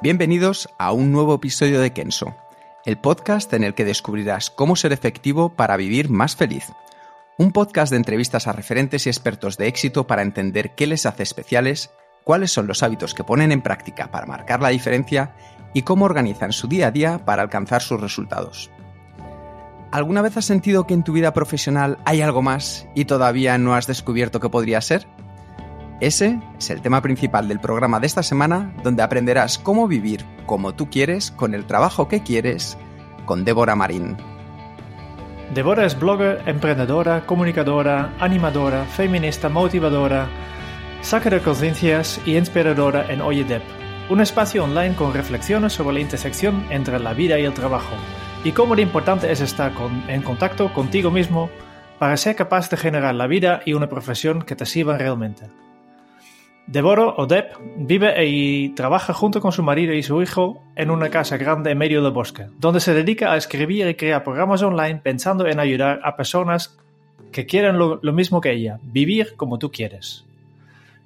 Bienvenidos a un nuevo episodio de Kenso, el podcast en el que descubrirás cómo ser efectivo para vivir más feliz. Un podcast de entrevistas a referentes y expertos de éxito para entender qué les hace especiales, cuáles son los hábitos que ponen en práctica para marcar la diferencia y cómo organizan su día a día para alcanzar sus resultados. ¿Alguna vez has sentido que en tu vida profesional hay algo más y todavía no has descubierto qué podría ser? Ese es el tema principal del programa de esta semana, donde aprenderás cómo vivir como tú quieres, con el trabajo que quieres, con Débora Marín. Débora es blogger, emprendedora, comunicadora, animadora, feminista, motivadora, saca de conciencias y inspiradora en Oye Deb, un espacio online con reflexiones sobre la intersección entre la vida y el trabajo, y cómo de importante es estar en contacto contigo mismo para ser capaz de generar la vida y una profesión que te sirvan realmente. Deborah Odep vive y trabaja junto con su marido y su hijo en una casa grande en medio del bosque, donde se dedica a escribir y crear programas online pensando en ayudar a personas que quieren lo, mismo que ella, vivir como tú quieres.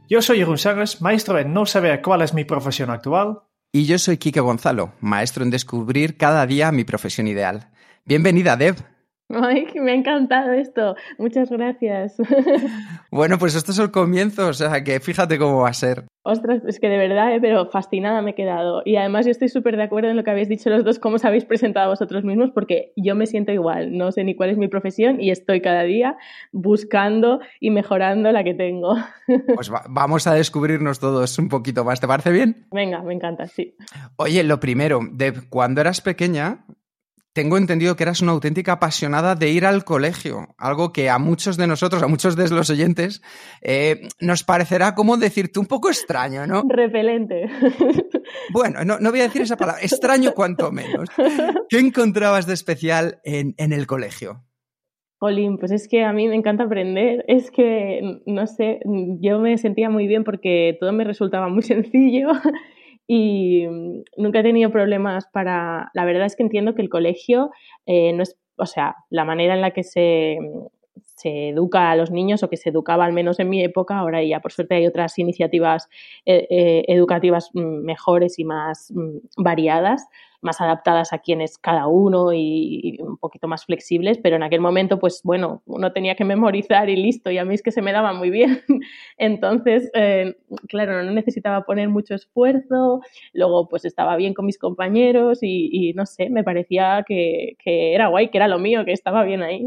Yo soy Jeroen Sánchez, maestro en no saber cuál es mi profesión actual. Y yo soy Kike Gonzalo, maestro en descubrir cada día mi profesión ideal. Bienvenida, Deb. Ay, me ha encantado esto. Muchas gracias. Bueno, pues esto es el comienzo, o sea que fíjate cómo va a ser. Ostras, es que de verdad, eh, pero fascinada me he quedado. Y además yo estoy súper de acuerdo en lo que habéis dicho los dos, cómo os habéis presentado vosotros mismos, porque yo me siento igual. No sé ni cuál es mi profesión y estoy cada día buscando y mejorando la que tengo. Pues vamos a descubrirnos todos un poquito más. ¿Te parece bien? Venga, me encanta, sí. Oye, lo primero, Deb, cuando eras pequeña, tengo entendido que eras una auténtica apasionada de ir al colegio, algo que a muchos de nosotros, a muchos de los oyentes, eh, nos parecerá, como decirte, un poco extraño, ¿no? Repelente. Bueno, no, voy a decir esa palabra, extraño cuanto menos. ¿Qué encontrabas de especial en, en el colegio? Olin, pues es que a mí me encanta aprender, es que, no sé, yo me sentía muy bien porque todo me resultaba muy sencillo y mm, nunca he tenido problemas para... La verdad es que entiendo que el colegio eh, no es, o sea, la manera en la que se, se educa a los niños o que se educaba al menos en mi época, ahora ya por suerte hay otras iniciativas eh, eh, educativas mm, mejores y más mm, variadas, más adaptadas a quién es cada uno y, un poquito más flexibles, pero en aquel momento, pues bueno, uno tenía que memorizar y listo, y a mí es que se me daba muy bien. Entonces, eh, claro, no necesitaba poner mucho esfuerzo, luego pues estaba bien con mis compañeros y, no sé, me parecía que, era guay, que era lo mío, que estaba bien ahí.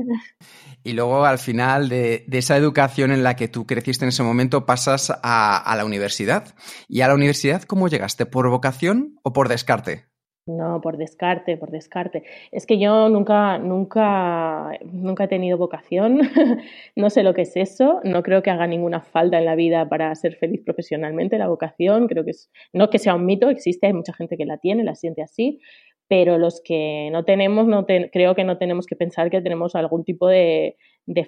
Y luego al final de, esa educación en la que tú creciste en ese momento pasas a, a la universidad. ¿Y a la universidad cómo llegaste? ¿Por vocación o por descarte? No, por descarte, por descarte. Es que yo nunca, nunca, nunca he tenido vocación, no sé lo que es eso, no creo que haga ninguna falta en la vida para ser feliz profesionalmente la vocación, creo que es, no que sea un mito, existe, hay mucha gente que la tiene, la siente así, pero los que no tenemos, no creo que no tenemos que pensar que tenemos algún tipo de,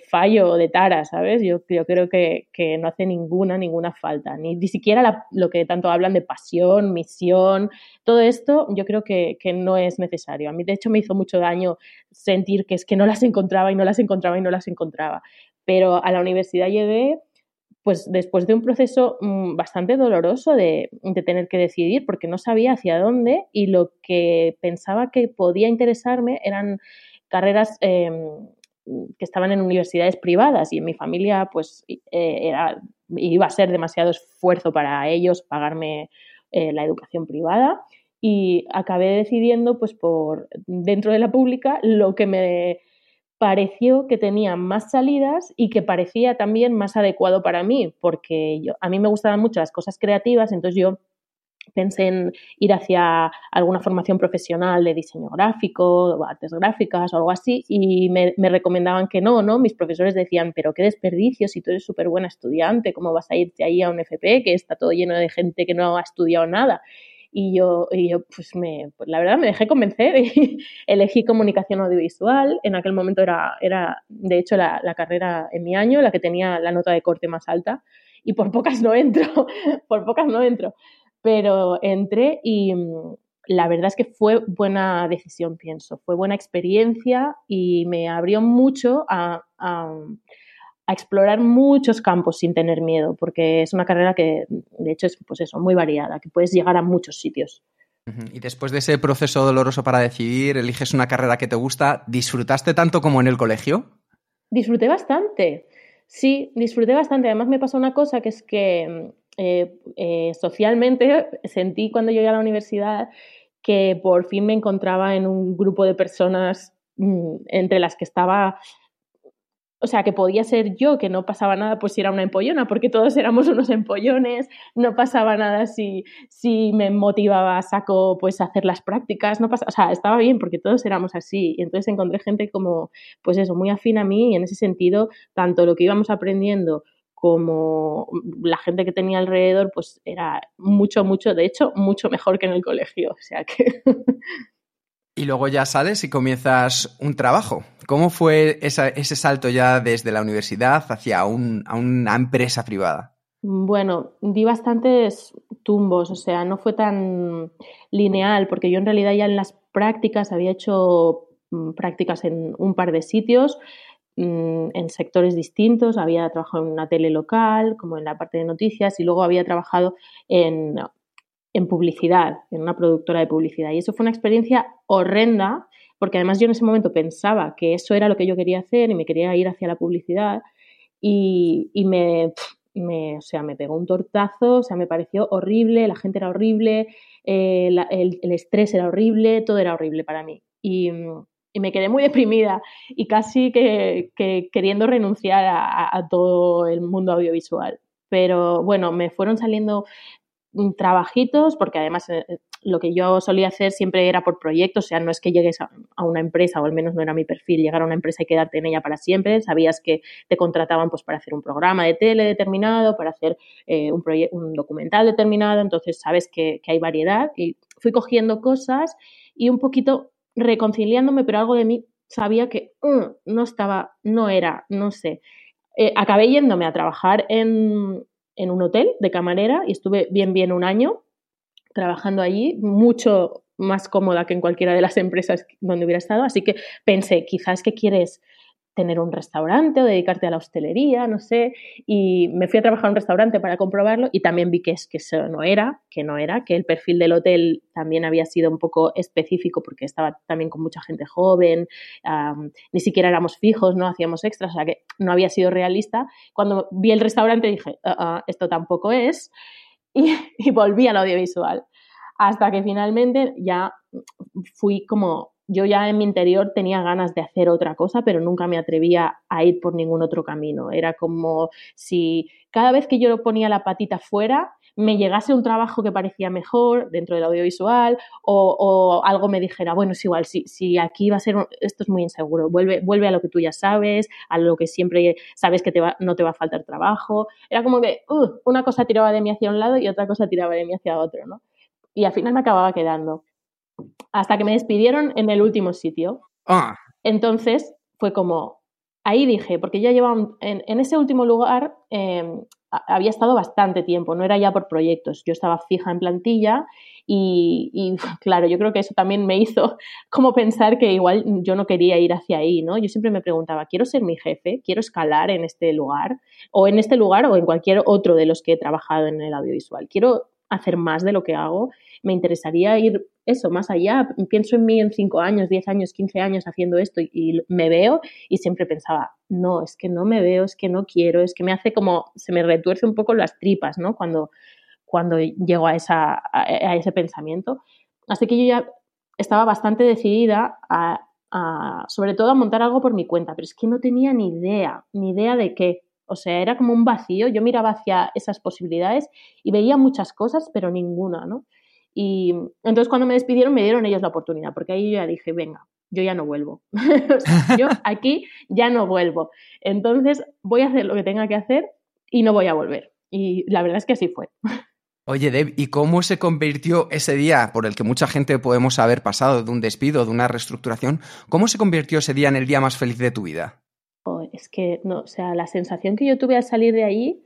fallo o de tara, ¿sabes? Yo, yo creo que, no hace ninguna, ninguna falta, ni, ni siquiera lo que tanto hablan de pasión, misión, todo esto yo creo que, que, no es necesario. A mí, de hecho, me hizo mucho daño sentir que es que no las encontraba y no las encontraba y no las encontraba. Pero a la universidad llegué, pues después de un proceso mm, bastante doloroso de, tener que decidir, porque no sabía hacia dónde y lo que pensaba que podía interesarme eran carreras eh, que estaban en universidades privadas y en mi familia pues eh, era, iba a ser demasiado esfuerzo para ellos pagarme eh, la educación privada y acabé decidiendo pues por dentro de la pública lo que me pareció que tenía más salidas y que parecía también más adecuado para mí porque yo, a mí me gustaban mucho las cosas creativas entonces yo pensé en ir hacia alguna formación profesional de diseño gráfico, artes gráficas o algo así, y me, recomendaban que no, ¿no? Mis profesores decían, pero qué desperdicio, si tú eres súper buena estudiante, ¿cómo vas a irte ahí a un FP que está todo lleno de gente que no ha estudiado nada? Y yo, y yo pues, me, pues la verdad me dejé convencer y elegí comunicación audiovisual. En aquel momento era, era de hecho, la, la carrera en mi año, la que tenía la nota de corte más alta y por pocas no entro, por pocas no entro pero entré y mm, la verdad es que fue buena decisión, pienso, fue buena experiencia y me abrió mucho a, explorar muchos campos sin tener miedo, porque es una carrera que, de hecho, es pues eso, muy variada, que puedes llegar a muchos sitios. Y después de ese proceso doloroso para decidir, eliges una carrera que te gusta, ¿disfrutaste tanto como en el colegio? Disfruté bastante, sí, disfruté bastante. Además me pasó una cosa que es que mm, eh, eh, socialmente sentí cuando llegué a la universidad que por fin me encontraba en un grupo de personas mm, entre las que estaba o sea, que podía ser yo, que no pasaba nada pues si era una empollona, porque todos éramos unos empollones, no pasaba nada si, si me motivaba a saco pues hacer las prácticas, no pasa, o sea, estaba bien porque todos éramos así. Y entonces encontré gente como, pues eso, muy afín a mí y en ese sentido, tanto lo que íbamos aprendiendo como la gente que tenía alrededor, pues era mucho, mucho, de hecho, mucho mejor que en el colegio. O sea que. y luego ya sales y comienzas un trabajo. ¿Cómo fue ese salto ya desde la universidad hacia una empresa privada? Bueno, di bastantes tumbos, o sea, no fue tan lineal, porque yo en realidad ya en las prácticas había hecho mm, prácticas en un par de sitios, Mm, en sectores distintos, había trabajado en una tele local, como en la parte de noticias, y luego había trabajado en, en publicidad, en una productora de publicidad. Y eso fue una experiencia horrenda, porque además yo en ese momento pensaba que eso era lo que yo quería hacer y me quería ir hacia la publicidad y, y me, me, o sea, me pegó un tortazo, o sea, me pareció horrible, la gente era horrible, eh, el, el, estrés era horrible, todo era horrible para mí. Y, y me quedé muy deprimida y casi que, queriendo renunciar a, todo el mundo audiovisual. Pero bueno, me fueron saliendo trabajitos, porque además eh, eh, lo que yo solía hacer siempre era por proyectos, o sea, no es que llegues a, una empresa, o al menos no era mi perfil, llegar a una empresa y quedarte en ella para siempre, sabías que te contrataban pues para hacer un programa de tele determinado, para hacer eh, un, documental determinado, entonces sabes que, que hay variedad y fui cogiendo cosas y un poquito reconciliándome, pero algo de mí sabía que mm, no estaba, no era, no sé. Acabé yéndome a trabajar en, en un hotel de camarera y estuve bien, bien un año trabajando allí, mucho más cómoda que en cualquiera de las empresas donde hubiera estado. Así que pensé, quizás que quieres tener un restaurante o dedicarte a la hostelería, no sé, y me fui a trabajar a un restaurante para comprobarlo y también vi que, es, que eso no era, que no era, que el perfil del hotel también había sido un poco específico porque estaba también con mucha gente joven, ni siquiera éramos fijos, no hacíamos extras, o sea que no había sido realista. Cuando vi el restaurante dije, ah, ah, esto tampoco es, y volví al audiovisual, hasta que finalmente ya fui como yo ya en mi interior tenía ganas de hacer otra cosa, pero nunca me atrevía a ir por ningún otro camino. Era como si cada vez que yo ponía la patita fuera, me llegase un trabajo que parecía mejor dentro del audiovisual o, algo me dijera, bueno, es igual, si, si aquí va a ser, esto es muy inseguro, vuelve, vuelve a lo que tú ya sabes, a lo que siempre sabes que te va, no te va a faltar trabajo. Era como que uh, una cosa tiraba de mí hacia un lado y otra cosa tiraba de mí hacia otro, ¿no? Y al final me acababa quedando hasta que me despidieron en el último sitio. Ah. Entonces fue como, ahí dije, porque ya llevaba, en, ese último lugar em, había estado bastante tiempo, no era ya por proyectos, yo estaba fija en plantilla y, claro, yo creo que eso también me hizo como pensar que igual yo no quería ir hacia ahí, ¿no? Yo siempre me preguntaba, ¿quiero ser mi jefe? ¿Quiero escalar en este lugar? O en este lugar o en cualquier otro de los que he trabajado en el audiovisual. ¿Quiero hacer más de lo que hago? Me interesaría ir eso, más allá. Pienso en mí en 5 años, 10 años, 15 años haciendo esto y, me veo y siempre pensaba, no, es que no me veo, es que no quiero, es que me hace como, se me retuerce un poco las tripas, ¿no? Cuando, cuando llego a, esa, a, ese pensamiento. Así que yo ya estaba bastante decidida a, sobre todo a montar algo por mi cuenta, pero es que no tenía ni idea, ni idea de qué. O sea, era como un vacío. Yo miraba hacia esas posibilidades y veía muchas cosas, pero ninguna, ¿no? Y entonces cuando me despidieron me dieron ellos la oportunidad, porque ahí yo ya dije, venga, yo ya no vuelvo. yo aquí ya no vuelvo. Entonces voy a hacer lo que tenga que hacer y no voy a volver. Y la verdad es que así fue. Oye, Deb, ¿y cómo se convirtió ese día por el que mucha gente podemos haber pasado de un despido, de una reestructuración? ¿Cómo se convirtió ese día en el día más feliz de tu vida? Oh, es que, no, o sea, la sensación que yo tuve al salir de ahí,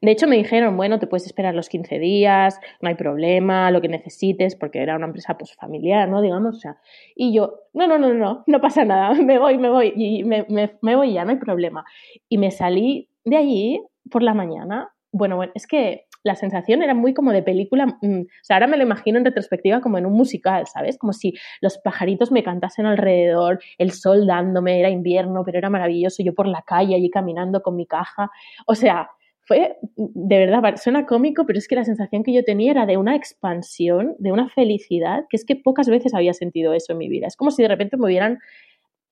de hecho me dijeron, bueno, te puedes esperar los 15 días, no hay problema, lo que necesites, porque era una empresa pues familiar, ¿no? Digamos, o sea, y yo, no, no, no, no, no pasa nada, me voy, me voy, y me, me, me voy ya, no hay problema. Y me salí de allí por la mañana, bueno, bueno, es que la sensación era muy como de película, mm, o sea, ahora me lo imagino en retrospectiva como en un musical, ¿sabes? Como si los pajaritos me cantasen alrededor, el sol dándome, era invierno, pero era maravilloso, yo por la calle allí caminando con mi caja, o sea, fue, de verdad, suena cómico, pero es que la sensación que yo tenía era de una expansión, de una felicidad, que es que pocas veces había sentido eso en mi vida. Es como si de repente me hubieran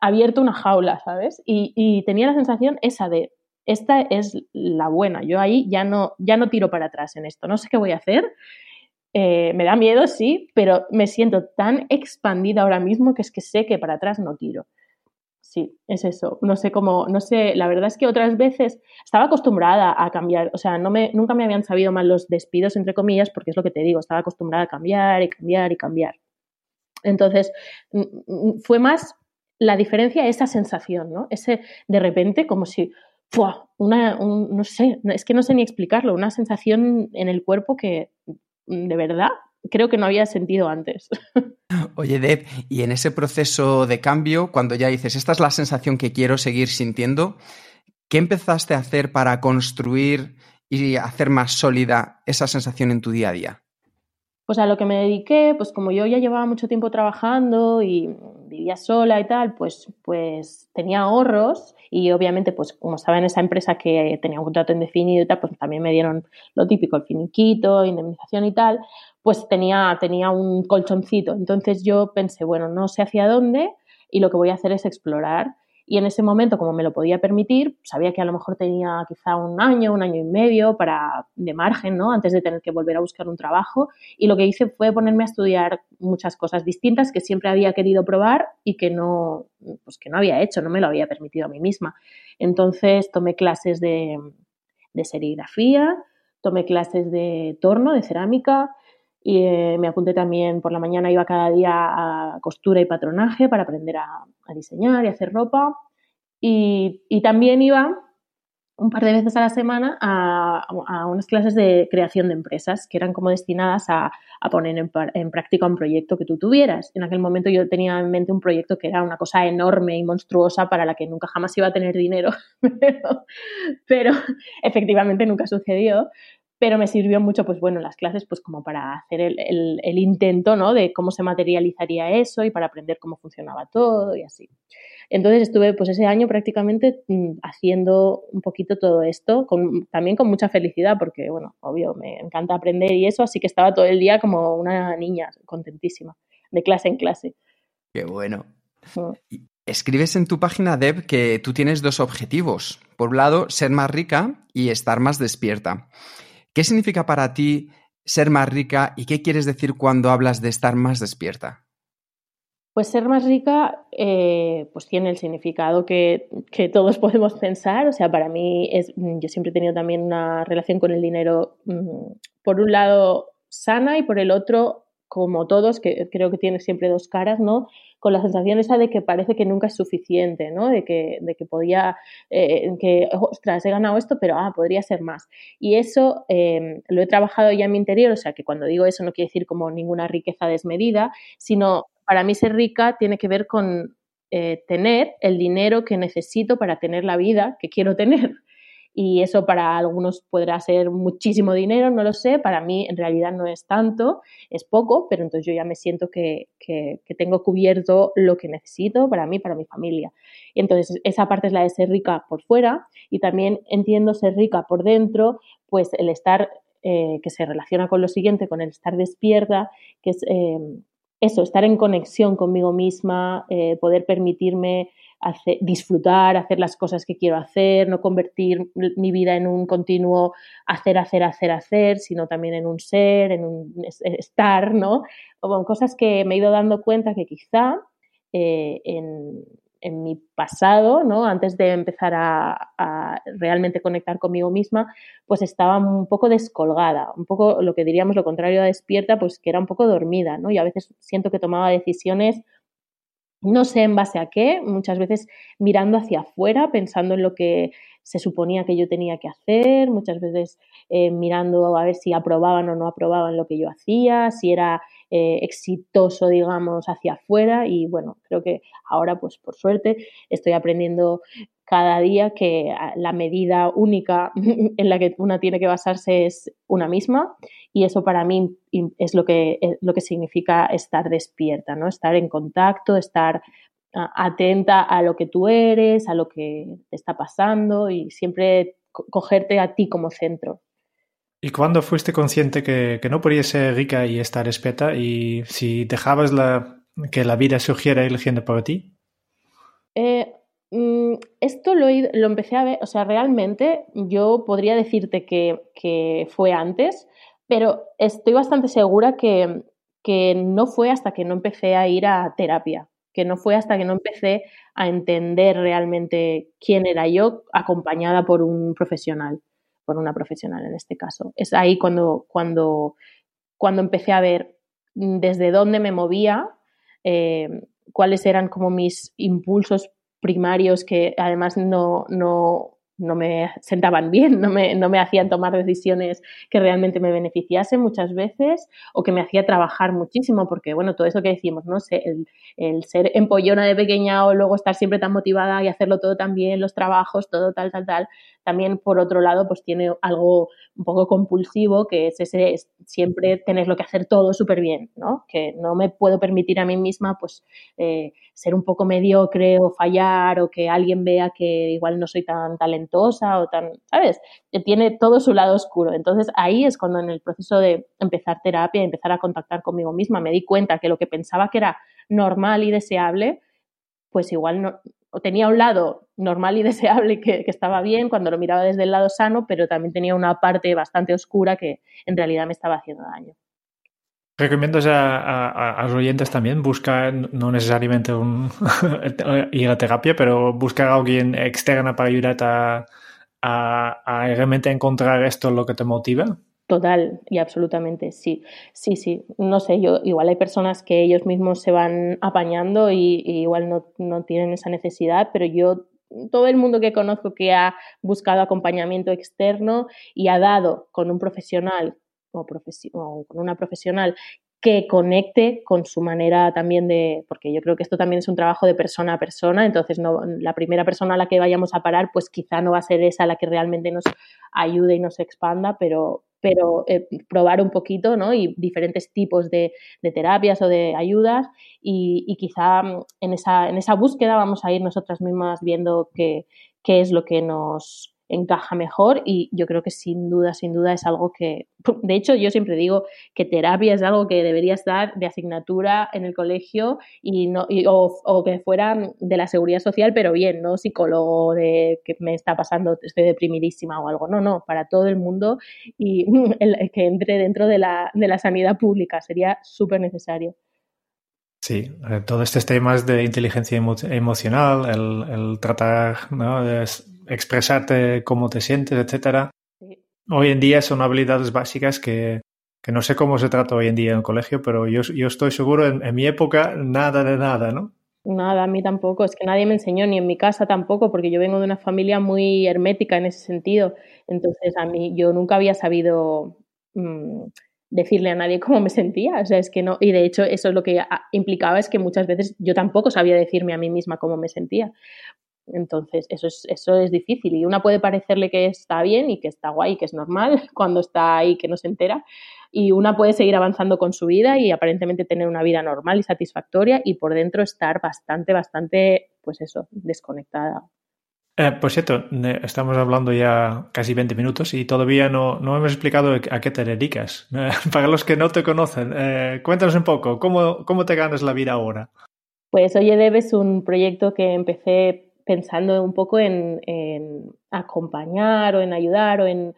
abierto una jaula, ¿sabes? Y tenía la sensación esa de, esta es la buena. Yo ahí ya no, ya no tiro para atrás en esto. No sé qué voy a hacer. Eh, me da miedo, sí, pero me siento tan expandida ahora mismo que es que sé que para atrás no tiro. Sí, es eso. No sé cómo, no sé, la verdad es que otras veces estaba acostumbrada a cambiar, o sea, no me, nunca me habían sabido mal los despidos, entre comillas, porque es lo que te digo, estaba acostumbrada a cambiar y cambiar y cambiar. Entonces, fue más la diferencia, esa sensación, ¿no? Ese de repente, como si, una, no sé, es que no sé ni explicarlo, una sensación en el cuerpo que de verdad creo que no había sentido antes. Oye, Deb, y en ese proceso de cambio, cuando ya dices, esta es la sensación que quiero seguir sintiendo, ¿qué empezaste a hacer para construir y hacer más sólida esa sensación en tu día a día? Pues a lo que me dediqué, pues como yo ya llevaba mucho tiempo trabajando y vivía sola y tal, pues, pues tenía ahorros y obviamente pues como estaba en esa empresa que tenía un contrato indefinido y tal, pues también me dieron lo típico, el finiquito, indemnización y tal, pues tenía, tenía un colchoncito. Entonces yo pensé, bueno, no sé hacia dónde y lo que voy a hacer es explorar y en ese momento, como me lo podía permitir, sabía que a lo mejor tenía quizá un año, un año y medio para, de margen, ¿no? Antes de tener que volver a buscar un trabajo. Y lo que hice fue ponerme a estudiar muchas cosas distintas que siempre había querido probar y que no, pues que no había hecho, no me lo había permitido a mí misma. Entonces tomé clases de, de serigrafía, tomé clases de torno, de cerámica, y eh, me apunté también por la mañana, iba cada día a costura y patronaje para aprender a, diseñar y hacer ropa. Y, también iba un par de veces a la semana a, unas clases de creación de empresas que eran como destinadas a, poner en, en, práctica un proyecto que tú tuvieras. En aquel momento yo tenía en mente un proyecto que era una cosa enorme y monstruosa para la que nunca jamás iba a tener dinero, pero efectivamente nunca sucedió pero me sirvió mucho, pues bueno, las clases, pues como para hacer el, el, intento, ¿no? De cómo se materializaría eso y para aprender cómo funcionaba todo y así. Entonces estuve, pues ese año prácticamente mm, haciendo un poquito todo esto, con, también con mucha felicidad, porque, bueno, obvio, me encanta aprender y eso, así que estaba todo el día como una niña, contentísima, de clase en clase. Qué bueno. Escribes en tu página, Deb, que tú tienes dos objetivos. Por un lado, ser más rica y estar más despierta. ¿Qué significa para ti ser más rica y qué quieres decir cuando hablas de estar más despierta? Pues ser más rica eh, pues tiene el significado que, que, todos podemos pensar. O sea, para mí es, yo siempre he tenido también una relación con el dinero, mm, por un lado sana y por el otro, como todos, que creo que tiene siempre dos caras, ¿no? con la sensación esa de que parece que nunca es suficiente, ¿no? De que, de que podía, eh, que, ostras, he ganado esto, pero, ah, podría ser más. Y eso em, lo he trabajado ya en mi interior, o sea, que cuando digo eso no quiere decir como ninguna riqueza desmedida, sino para mí ser rica tiene que ver con eh, tener el dinero que necesito para tener la vida que quiero tener y eso para algunos podrá ser muchísimo dinero, no lo sé, para mí en realidad no es tanto, es poco, pero entonces yo ya me siento que, que, tengo cubierto lo que necesito para mí, para mi familia. Y entonces esa parte es la de ser rica por fuera y también entiendo ser rica por dentro, pues el estar, eh, que se relaciona con lo siguiente, con el estar despierta, que es... Eh, eso, estar en conexión conmigo misma, eh, poder permitirme disfrutar, hacer las cosas que quiero hacer, no convertir mi vida en un continuo hacer, hacer, hacer, hacer, sino también en un ser, en un estar, ¿no? O cosas que me he ido dando cuenta que quizá eh, en, en mi pasado, ¿no? Antes de empezar a, realmente conectar conmigo misma, pues estaba un poco descolgada, un poco lo que diríamos lo contrario a despierta, pues que era un poco dormida, ¿no? Y a veces siento que tomaba decisiones no sé en base a qué, muchas veces mirando hacia afuera, pensando en lo que se suponía que yo tenía que hacer, muchas veces eh, mirando a ver si aprobaban o no aprobaban lo que yo hacía, si era eh, exitoso, digamos, hacia afuera. Y bueno, creo que ahora, pues por suerte, estoy aprendiendo cada día que ah, la medida única en la que una tiene que basarse es una misma y eso para mí es lo que, es lo que significa estar despierta, ¿no? Estar en contacto, estar ah, atenta a lo que tú eres, a lo que te está pasando y siempre cogerte a ti como centro. ¿Y cuándo fuiste consciente que, que no podías ser rica y estar despierta y si dejabas la, que la vida surgiera eligiendo por ti? Eh, esto lo, lo, empecé a ver, o sea, realmente yo podría decirte que, fue antes, pero estoy bastante segura que, no fue hasta que no empecé a ir a terapia, que no fue hasta que no empecé a entender realmente quién era yo acompañada por un profesional, por una profesional en este caso. Es ahí cuando, cuando, cuando empecé a ver desde dónde me movía, eh, cuáles eran como mis impulsos primarios que además no, no, no me sentaban bien, no me, no me, hacían tomar decisiones que realmente me beneficiasen muchas veces o que me hacía trabajar muchísimo, porque bueno, todo eso que decimos, ¿no? el, el, ser empollona de pequeña o luego estar siempre tan motivada y hacerlo todo tan bien, los trabajos, todo tal, tal, tal, también por otro lado pues tiene algo un poco compulsivo que es ese siempre tenerlo que hacer todo súper bien, ¿no? Que no me puedo permitir a mí misma pues eh, ser un poco mediocre o fallar o que alguien vea que igual no soy tan talentosa o tan, ¿sabes? Que tiene todo su lado oscuro. Entonces ahí es cuando en el proceso de empezar terapia, empezar a contactar conmigo misma, me di cuenta que lo que pensaba que era normal y deseable, pues igual no, tenía un lado normal y deseable que, estaba bien cuando lo miraba desde el lado sano, pero también tenía una parte bastante oscura que en realidad me estaba haciendo daño. Recomiendo a, los oyentes también buscar, no necesariamente un, ir a terapia, pero buscar a alguien externa para ayudarte a, a, realmente encontrar esto lo que te motiva. Total y absolutamente, sí, sí, sí. No sé, yo igual hay personas que ellos mismos se van apañando y, igual no, no, tienen esa necesidad, pero yo, todo el mundo que conozco que ha buscado acompañamiento externo y ha dado con un profesional o, o con una profesional que conecte con su manera también de, porque yo creo que esto también es un trabajo de persona a persona, entonces no, la primera persona a la que vayamos a parar, pues quizá no va a ser esa la que realmente nos ayude y nos expanda, pero, pero eh, probar un poquito, ¿no? Y diferentes tipos de, terapias o de ayudas y, quizá mm, en esa, en esa búsqueda vamos a ir nosotras mismas viendo qué, qué es lo que nos, encaja mejor y yo creo que sin duda, sin duda es algo que, de hecho yo siempre digo que terapia es algo que deberías dar de asignatura en el colegio y no, o, que fuera de la seguridad social, pero bien, no psicólogo de que me está pasando, estoy deprimidísima o algo, no, no, para todo el mundo y el, que entre dentro de la, de la sanidad pública sería súper necesario. Sí, eh, todos estos temas de inteligencia emocional, el, tratar ¿no? Expresarte cómo te sientes, etcétera. Hoy en día son habilidades básicas que, que, no sé cómo se trata hoy en día en el colegio, pero yo, yo estoy seguro, en, en, mi época, nada de nada, ¿no? Nada, a mí tampoco, es que nadie me enseñó, ni en mi casa tampoco, porque yo vengo de una familia muy hermética en ese sentido. Entonces, a mí, yo nunca había sabido mmm, decirle a nadie cómo me sentía, o sea, es que no, y de hecho eso es lo que implicaba es que muchas veces yo tampoco sabía decirme a mí misma cómo me sentía. Entonces, eso es, eso es difícil y una puede parecerle que está bien y que está guay, que es normal cuando está ahí, que no se entera, y una puede seguir avanzando con su vida y aparentemente tener una vida normal y satisfactoria y por dentro estar bastante, bastante, pues eso, desconectada. Eh, por cierto, estamos hablando ya casi 20 minutos y todavía no, no hemos explicado a qué te dedicas. Para los que no te conocen, eh, cuéntanos un poco, ¿cómo, ¿cómo te ganas la vida ahora? Pues Oye es un proyecto que empecé pensando un poco en, acompañar o en ayudar o en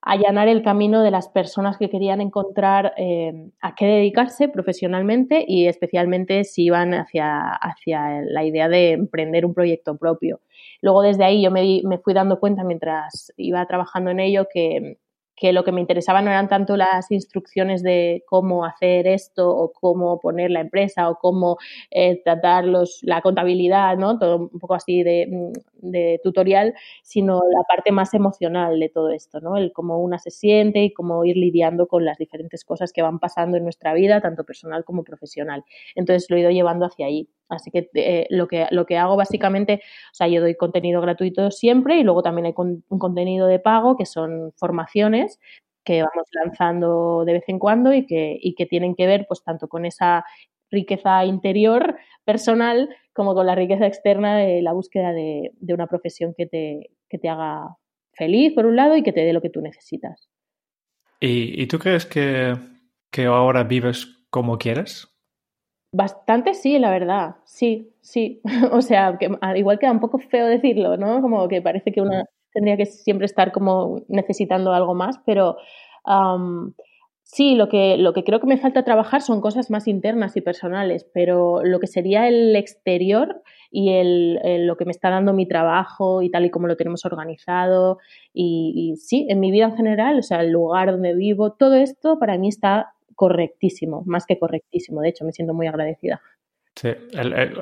allanar el camino de las personas que querían encontrar eh, a qué dedicarse profesionalmente y especialmente si iban hacia, hacia la idea de emprender un proyecto propio. Luego desde ahí yo me, me fui dando cuenta mientras iba trabajando en ello que que lo que me interesaba no eran tanto las instrucciones de cómo hacer esto o cómo poner la empresa o cómo eh, tratar los, la contabilidad, ¿no? Todo un poco así de, de, tutorial, sino la parte más emocional de todo esto, ¿no? El cómo una se siente y cómo ir lidiando con las diferentes cosas que van pasando en nuestra vida, tanto personal como profesional. Entonces lo he ido llevando hacia ahí. Así que eh, lo que lo que hago básicamente, o sea, yo doy contenido gratuito siempre y luego también hay un contenido de pago que son formaciones que vamos lanzando de vez en cuando y que, y que tienen que ver pues tanto con esa riqueza interior personal como con la riqueza externa de la búsqueda de, de una profesión que te, que te haga feliz por un lado y que te dé lo que tú necesitas. ¿Y, y tú crees que, que ahora vives como quieres? Bastante sí, la verdad, sí, sí. o sea, que igual queda un poco feo decirlo, ¿no? Como que parece que una tendría que siempre estar como necesitando algo más, pero sí, lo que, lo que creo que me falta trabajar son cosas más internas y personales, pero lo que sería el exterior y el, lo que me está dando mi trabajo y tal y como lo tenemos organizado y, y sí, en mi vida en general, o sea, el lugar donde vivo, todo esto para mí está correctísimo, más que correctísimo. De hecho, me siento muy agradecida. Sí,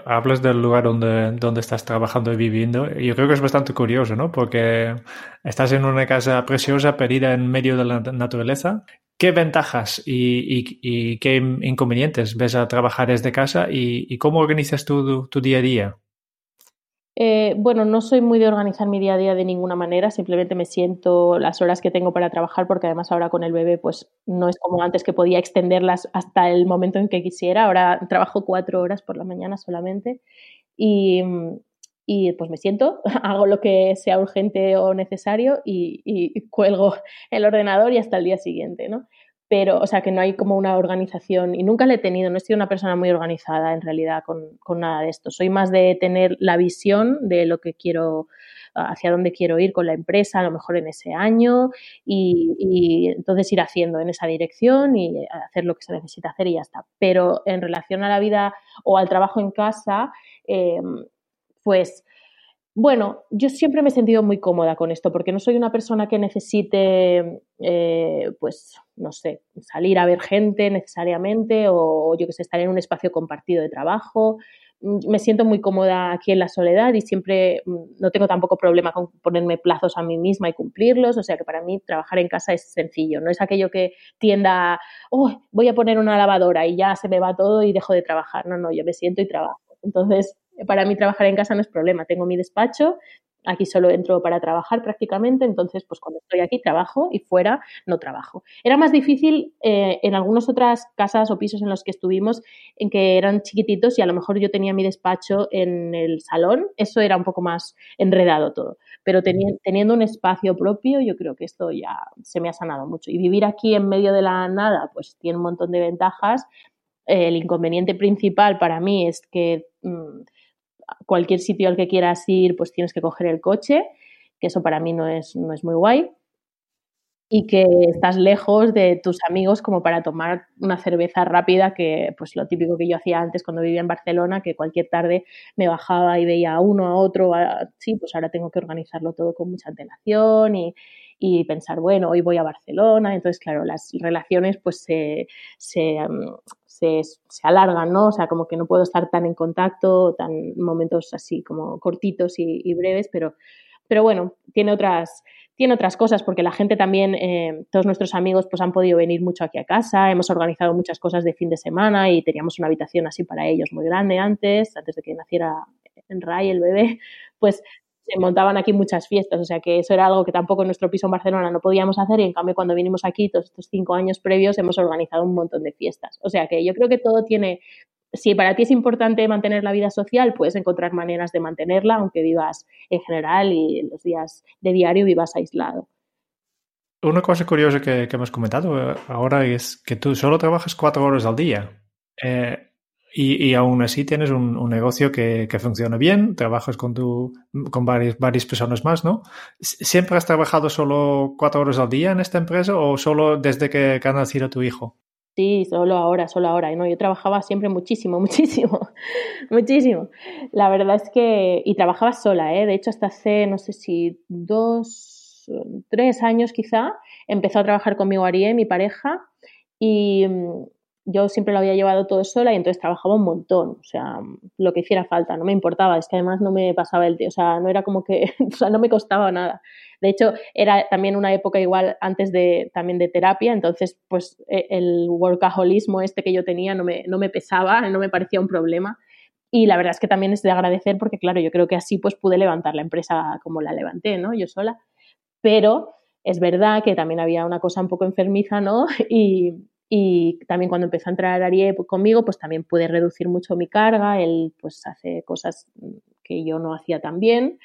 hablas del lugar donde, donde estás trabajando y viviendo. Yo creo que es bastante curioso, ¿no? Porque estás en una casa preciosa, perdida en medio de la naturaleza. ¿Qué ventajas y, y, qué inconvenientes ves a trabajar desde casa y, y cómo organizas tu, tu día a día? Eh, bueno, no soy muy de organizar mi día a día de ninguna manera, simplemente me siento las horas que tengo para trabajar porque además ahora con el bebé pues no es como antes que podía extenderlas hasta el momento en que quisiera, ahora trabajo cuatro horas por la mañana solamente y, y pues me siento, hago lo que sea urgente o necesario y, y cuelgo el ordenador y hasta el día siguiente, ¿no? Pero, o sea, que no hay como una organización y nunca la he tenido, no he sido una persona muy organizada en realidad con, con, nada de esto. Soy más de tener la visión de lo que quiero, hacia dónde quiero ir con la empresa, a lo mejor en ese año, y, y entonces ir haciendo en esa dirección y hacer lo que se necesita hacer y ya está. Pero en relación a la vida o al trabajo en casa, eh, pues bueno, yo siempre me he sentido muy cómoda con esto porque no soy una persona que necesite, eh, pues, no sé, salir a ver gente necesariamente o yo que sé, estar en un espacio compartido de trabajo. Mm, me siento muy cómoda aquí en la soledad y siempre mm, no tengo tampoco problema con ponerme plazos a mí misma y cumplirlos. O sea que para mí trabajar en casa es sencillo. No es aquello que tienda, oh, voy a poner una lavadora y ya se me va todo y dejo de trabajar. No, no, yo me siento y trabajo. Entonces, para mí trabajar en casa no es problema. Tengo mi despacho, aquí solo entro para trabajar prácticamente, entonces pues cuando estoy aquí trabajo y fuera no trabajo. Era más difícil eh, en algunas otras casas o pisos en los que estuvimos en que eran chiquititos y a lo mejor yo tenía mi despacho en el salón, eso era un poco más enredado todo, pero teniendo un espacio propio yo creo que esto ya se me ha sanado mucho y vivir aquí en medio de la nada pues tiene un montón de ventajas. el inconveniente principal para mí es que... Mm, cualquier sitio al que quieras ir, pues tienes que coger el coche, que eso para mí no es, no es muy guay. Y que estás lejos de tus amigos como para tomar una cerveza rápida, que pues lo típico que yo hacía antes cuando vivía en Barcelona, que cualquier tarde me bajaba y veía a uno, a otro, sí, pues ahora tengo que organizarlo todo con mucha antelación y, y pensar, bueno, hoy voy a Barcelona, entonces, claro, las relaciones pues se, se, se, alargan, ¿no? O sea, como que no puedo estar tan en contacto, tan momentos así como cortitos y, breves, pero, pero bueno, tiene otras, tiene otras cosas porque la gente también, eh, todos nuestros amigos pues han podido venir mucho aquí a casa, hemos organizado muchas cosas de fin de semana y teníamos una habitación así para ellos muy grande antes, antes de que naciera en Ray el bebé, pues se montaban aquí muchas fiestas, o sea que eso era algo que tampoco en nuestro piso en Barcelona no podíamos hacer y en cambio cuando vinimos aquí todos estos cinco años previos hemos organizado un montón de fiestas. O sea que yo creo que todo tiene, si para ti es importante mantener la vida social, puedes encontrar maneras de mantenerla aunque vivas en general y los días de diario vivas aislado. Una cosa curiosa que, hemos comentado eh, ahora es que tú solo trabajas cuatro horas al día. Eh, Y, aún así tienes un, negocio que, funciona bien, trabajas con, tu, con varias, varias personas más, ¿no? ¿Siempre has trabajado solo cuatro horas al día en esta empresa o solo desde que ha nacido tu hijo? Sí, solo ahora, solo ahora. No, yo trabajaba siempre muchísimo, muchísimo, muchísimo. La verdad es que, y trabajaba sola, ¿eh? De hecho, hasta hace, no sé si dos, tres años quizá, empezó a trabajar conmigo Arié, mi pareja, y, yo siempre lo había llevado todo sola y entonces trabajaba un montón, o sea, lo que hiciera falta, no me importaba, es que además no me pasaba el o sea, no era como que, o sea, no me costaba nada. De hecho, era también una época igual antes de también de terapia, entonces pues e, el workaholismo este que yo tenía no me, no me pesaba, no me parecía un problema. Y la verdad es que también es de agradecer porque, claro, yo creo que así pues pude levantar la empresa como la levanté, ¿no? Yo sola. Pero es verdad que también había una cosa un poco enfermiza, ¿no? Y, y también cuando empezó a entrar Ariel conmigo, pues también pude reducir mucho mi carga. Él pues hace cosas que yo no hacía tan bien.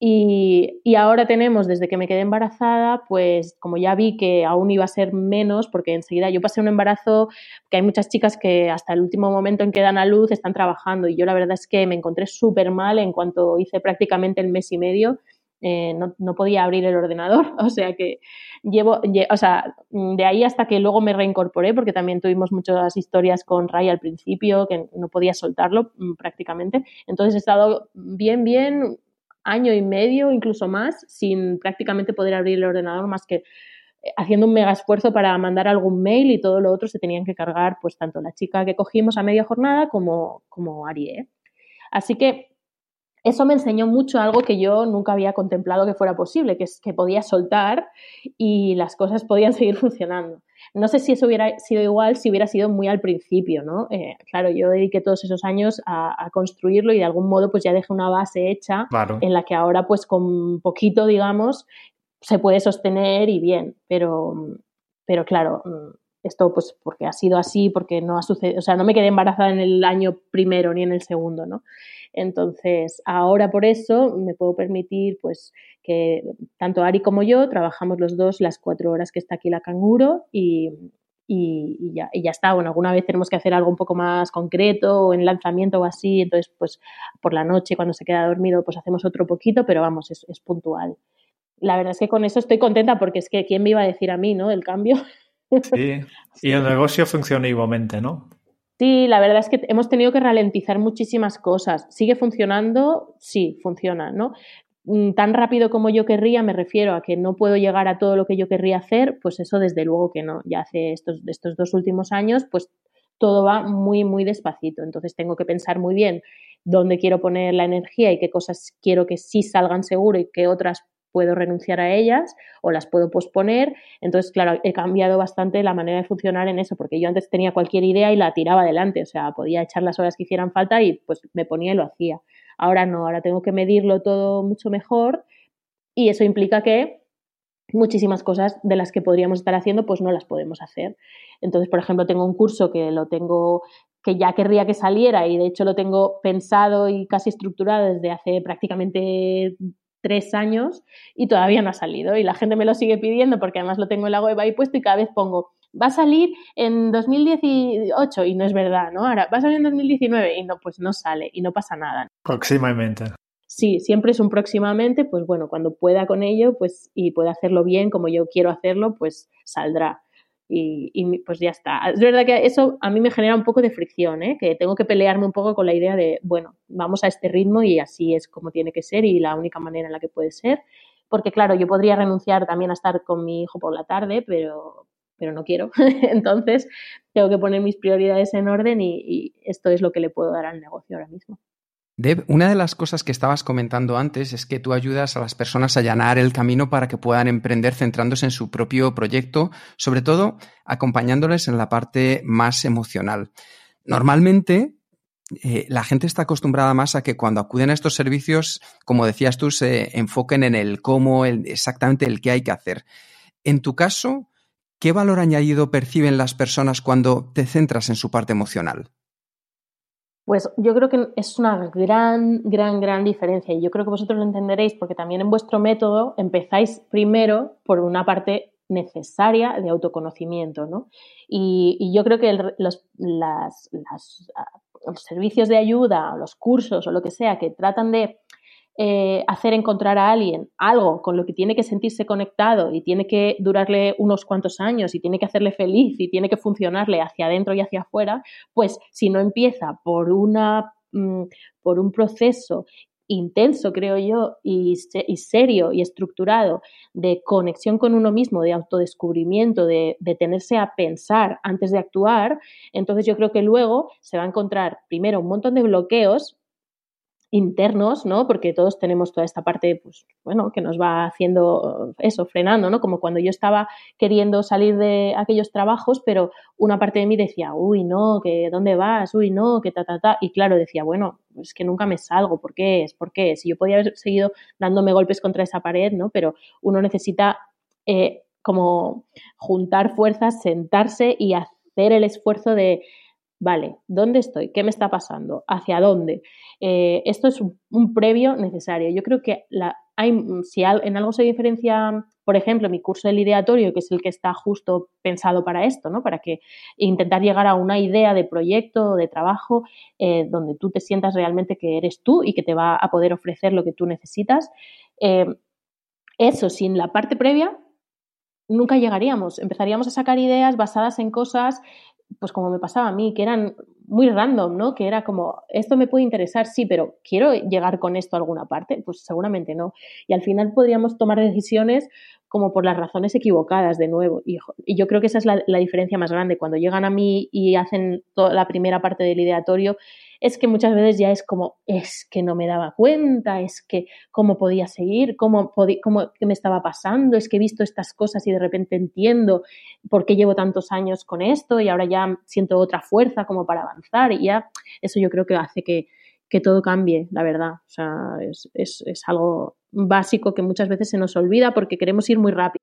Y, y, ahora tenemos, desde que me quedé embarazada, pues como ya vi que aún iba a ser menos, porque enseguida yo pasé un embarazo, que hay muchas chicas que hasta el último momento en que dan a luz están trabajando y yo la verdad es que me encontré súper mal en cuanto hice prácticamente el mes y medio eh, no, podía abrir el ordenador, o sea que llevo, o sea, de ahí hasta que luego me reincorporé, porque también tuvimos muchas historias con Ray al principio, que no podía soltarlo mm, prácticamente, entonces he estado bien, bien, año y medio, incluso más, sin prácticamente poder abrir el ordenador más que eh, haciendo un mega esfuerzo para mandar algún mail y todo lo otro se tenían que cargar pues tanto la chica que cogimos a media jornada como, como Arie. Así que eso me enseñó mucho algo que yo nunca había contemplado que fuera posible, que es que podía soltar y las cosas podían seguir funcionando. No sé si eso hubiera sido igual si hubiera sido muy al principio, ¿no? Eh, claro, yo dediqué todos esos años a, construirlo y de algún modo pues ya dejé una base hecha en la que ahora pues con poquito, digamos, se puede sostener y bien, pero, pero claro, mm, esto pues porque ha sido así, porque no ha sucedido, o sea, no me quedé embarazada en el año primero ni en el segundo, ¿no? Entonces, ahora por eso me puedo permitir pues que tanto Ari como yo trabajamos los dos las cuatro horas que está aquí la canguro y, ya, ya está. Bueno, alguna vez tenemos que hacer algo un poco más concreto o en lanzamiento o así, entonces pues por la noche cuando se queda dormido pues hacemos otro poquito, pero vamos, es, es puntual. La verdad es que con eso estoy contenta porque es que quién me iba a decir a mí, ¿no? El cambio. Sí, y el negocio funciona igualmente, ¿no? Sí, la verdad es que hemos tenido que ralentizar muchísimas cosas. ¿Sigue funcionando? Sí, funciona, ¿no? Mm, tan rápido como yo querría, me refiero a que no puedo llegar a todo lo que yo querría hacer, pues eso desde luego que no. Ya hace estos, estos dos últimos años, pues todo va muy, muy despacito. Entonces tengo que pensar muy bien dónde quiero poner la energía y qué cosas quiero que sí salgan seguro y qué otras puedo renunciar a ellas o las puedo posponer. Entonces, claro, he cambiado bastante la manera de funcionar en eso, porque yo antes tenía cualquier idea y la tiraba adelante, o sea, podía echar las horas que hicieran falta y pues me ponía y lo hacía. Ahora no, ahora tengo que medirlo todo mucho mejor y eso implica que muchísimas cosas de las que podríamos estar haciendo pues no las podemos hacer. Entonces, por ejemplo, tengo un curso que lo tengo que ya querría que saliera y de hecho lo tengo pensado y casi estructurado desde hace prácticamente tres años y todavía no ha salido. Y la gente me lo sigue pidiendo porque además lo tengo en la web ahí puesto y cada vez pongo, va a salir en 2018 y no es verdad, ¿no? Ahora, va a salir en 2019 y no, pues no sale y no pasa nada. Próximamente. Sí, siempre es un próximamente, pues bueno, cuando pueda con ello, pues y pueda hacerlo bien como yo quiero hacerlo, pues saldrá y, pues ya está. Es verdad que eso a mí me genera un poco de fricción, ¿eh? que tengo que pelearme un poco con la idea de, bueno, vamos a este ritmo y así es como tiene que ser y la única manera en la que puede ser. Porque claro, yo podría renunciar también a estar con mi hijo por la tarde, pero, pero no quiero. Entonces, tengo que poner mis prioridades en orden y esto es lo que le puedo dar al negocio ahora mismo. Deb, una de las cosas que estabas comentando antes es que tú ayudas a las personas a allanar el camino para que puedan emprender centrándose en su propio proyecto, sobre todo acompañándoles en la parte más emocional. Normalmente, eh, la gente está acostumbrada más a que cuando acuden a estos servicios, como decías tú, se enfoquen en el cómo, exactamente el qué hay que hacer. En tu caso, ¿qué valor añadido perciben las personas cuando te centras en su parte emocional? Pues yo creo que es una gran, gran, gran diferencia y yo creo que vosotros lo entenderéis porque también en vuestro método empezáis primero por una parte necesaria de autoconocimiento, ¿no? Y, yo creo que las, los servicios de ayuda, los cursos o lo que sea que tratan de eh, hacer encontrar a alguien algo con lo que tiene que sentirse conectado y tiene que durarle unos cuantos años y tiene que hacerle feliz y tiene que funcionarle hacia adentro y hacia afuera, pues si no empieza por una mm, por un proceso intenso, creo yo, y, serio y estructurado de conexión con uno mismo, de autodescubrimiento, de, de, tenerse a pensar antes de actuar, entonces yo creo que luego se va a encontrar primero un montón de bloqueos internos, ¿no? Porque todos tenemos toda esta parte, pues, bueno, que nos va haciendo eso, frenando, ¿no? Como cuando yo estaba queriendo salir de aquellos trabajos, pero una parte de mí decía, uy, no, que dónde vas, uy, no, que ta, ta, ta. Y claro, decía, bueno, es que nunca me salgo, ¿por qué es? ¿Por qué es? Yo podía haber seguido dándome golpes contra esa pared, ¿no? Pero uno necesita eh, como juntar fuerzas, sentarse y hacer el esfuerzo de vale, ¿dónde estoy? ¿Qué me está pasando? ¿Hacia dónde? Eh, esto es un, previo necesario. Yo creo que la, hay, si en algo se diferencia, por ejemplo, mi curso del ideatorio, que es el que está justo pensado para esto, ¿no? Para que intentar llegar a una idea de proyecto, de trabajo, eh, donde tú te sientas realmente que eres tú y que te va a poder ofrecer lo que tú necesitas. Eh, eso, sin la parte previa, nunca llegaríamos. Empezaríamos a sacar ideas basadas en cosas pues como me pasaba a mí, que eran muy random, ¿no? Que era como, esto me puede interesar, sí, pero ¿quiero llegar con esto a alguna parte? Pues seguramente no. Y al final podríamos tomar decisiones como por las razones equivocadas de nuevo. Y, yo creo que esa es la, diferencia más grande. Cuando llegan a mí y hacen toda la primera parte del ideatorio, es que muchas veces ya es como, es que no me daba cuenta, es que cómo podía seguir, cómo, cómo qué me estaba pasando, es que he visto estas cosas y de repente entiendo por qué llevo tantos años con esto y ahora ya siento otra fuerza como para avanzar y ya eso yo creo que hace que, que todo cambie, la verdad. O sea, es, es, es algo básico que muchas veces se nos olvida porque queremos ir muy rápido.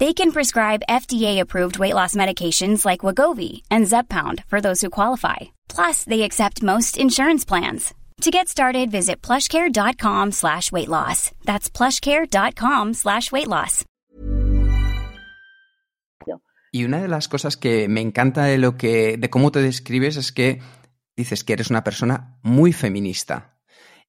They can prescribe FDA-approved weight loss medications like Wagovi and Zepbound for those who qualify. Plus, they accept most insurance plans. To get started, visit plushcare.com slash weight loss. That's plushcare.com slash weight loss. Y una de las cosas que me encanta de lo que, de cómo te describes es que dices que eres una persona muy feminista.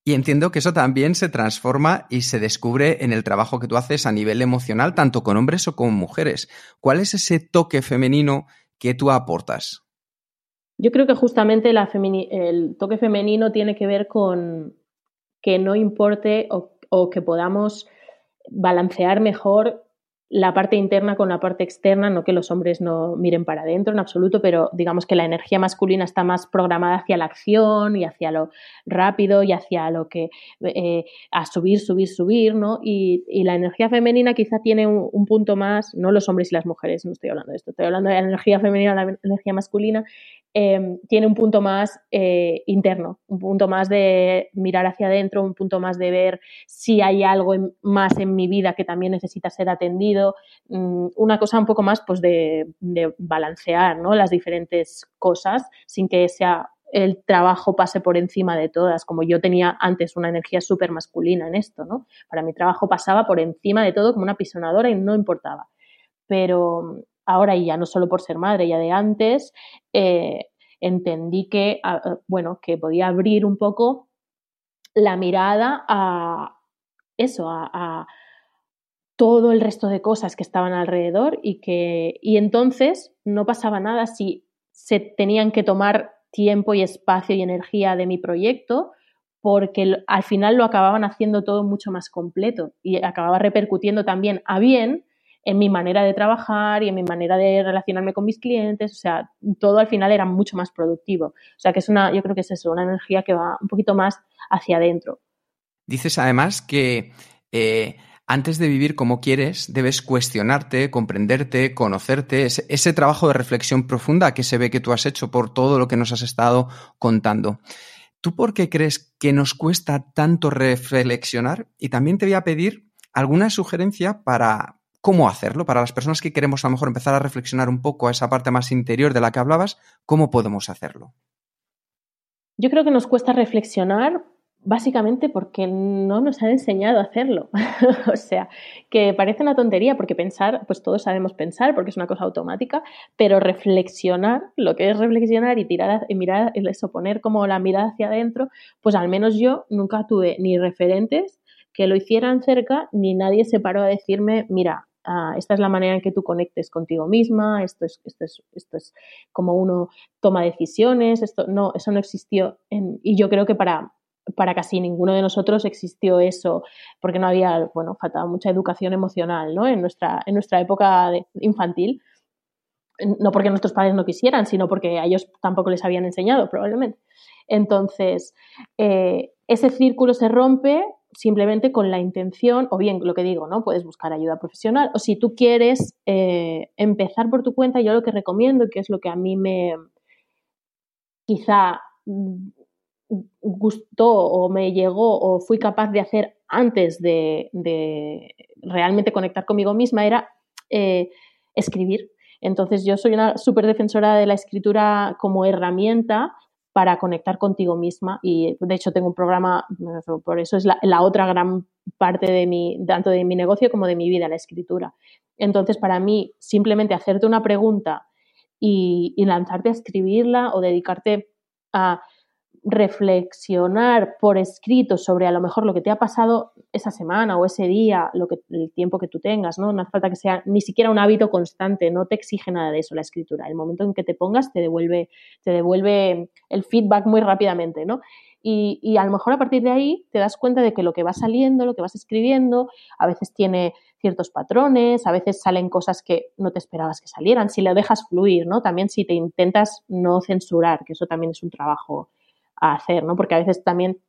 Y entiendo que eso también se transforma y se descubre en el trabajo que tú haces a nivel emocional, tanto con hombres o con mujeres. ¿Cuál es ese toque femenino que tú aportas? Yo creo que justamente el toque femenino tiene que ver con que no importe o que podamos balancear mejor la parte interna con la parte externa, no que los hombres no miren para adentro en absoluto, pero digamos que la energía masculina está más programada hacia la acción y hacia lo rápido y hacia lo que eh, a subir, subir, subir, ¿no? Y, la energía femenina quizá tiene un, punto más, no los hombres y las mujeres, no estoy hablando de esto, estoy hablando de la energía femenina, la energía masculina, Em, tiene un punto más eh, interno, un punto más de mirar hacia adentro, un punto más de ver si hay algo más en mi vida que también necesita ser atendido, mm, una cosa un poco más pues de, balancear ¿no? las diferentes cosas sin que sea el trabajo pase por encima de todas, como yo tenía antes una energía súper masculina en esto, ¿no? Para mi trabajo pasaba por encima de todo como una pisonadora y no importaba. Pero ahora y ya no solo por ser madre, ya de antes, eh, entendí que, bueno, que podía abrir un poco la mirada a eso, a, todo el resto de cosas que estaban alrededor y que y entonces no pasaba nada si se tenían que tomar tiempo y espacio y energía de mi proyecto porque al final lo acababan haciendo todo mucho más completo y acababa repercutiendo también a bien en mi manera de trabajar y en mi manera de relacionarme con mis clientes, o sea, todo al final era mucho más productivo. O sea, que es una, yo creo que es eso, una energía que va un poquito más hacia adentro. Dices además que eh, antes de vivir como quieres, debes cuestionarte, comprenderte, conocerte, ese, ese, trabajo de reflexión profunda que se ve que tú has hecho por todo lo que nos has estado contando. ¿Tú por qué crees que nos cuesta tanto reflexionar? Y también te voy a pedir alguna sugerencia para cómo hacerlo, para las personas que queremos a lo mejor empezar a reflexionar un poco a esa parte más interior de la que hablabas, ¿cómo podemos hacerlo? Yo creo que nos cuesta reflexionar básicamente porque no nos han enseñado a hacerlo. o sea, que parece una tontería porque pensar, pues todos sabemos pensar porque es una cosa automática, pero reflexionar, lo que es reflexionar y tirar y mirar, eso, poner como la mirada hacia adentro, pues al menos yo nunca tuve ni referentes que lo hicieran cerca, ni nadie se paró a decirme, mira, ah, esta es la manera en que tú conectes contigo misma, esto es, esto es, esto es como uno toma decisiones, esto no, eso no existió. y yo creo que para, para casi ninguno de nosotros existió eso, porque no había, bueno, faltaba mucha educación emocional, ¿no? En nuestra, en nuestra época infantil. No porque nuestros padres no quisieran, sino porque a ellos tampoco les habían enseñado, probablemente. Entonces, eh, ese círculo se rompe simplemente con la intención, o bien lo que digo, ¿no? Puedes buscar ayuda profesional, o si tú quieres eh, empezar por tu cuenta, yo lo que recomiendo, que es lo que a mí me quizá gustó o me llegó o fui capaz de hacer antes de, realmente conectar conmigo misma era eh, escribir. Entonces yo soy una súper defensora de la escritura como herramienta para conectar contigo misma y de hecho tengo un programa, por eso es la, otra gran parte de mi, tanto de mi negocio como de mi vida, la escritura. Entonces para mí simplemente hacerte una pregunta y lanzarte a escribirla o dedicarte a reflexionar por escrito sobre a lo mejor lo que te ha pasado esa semana o ese día, lo que, el tiempo que tú tengas, ¿no? No hace falta que sea ni siquiera un hábito constante, no te exige nada de eso la escritura. El momento en que te pongas te devuelve, te devuelve el feedback muy rápidamente, ¿no? Y, y, a lo mejor a partir de ahí te das cuenta de que lo que va saliendo, lo que vas escribiendo, a veces tiene ciertos patrones, a veces salen cosas que no te esperabas que salieran, si lo dejas fluir, ¿no? También si te intentas no censurar, que eso también es un trabajo a hacer, ¿no? Porque a veces también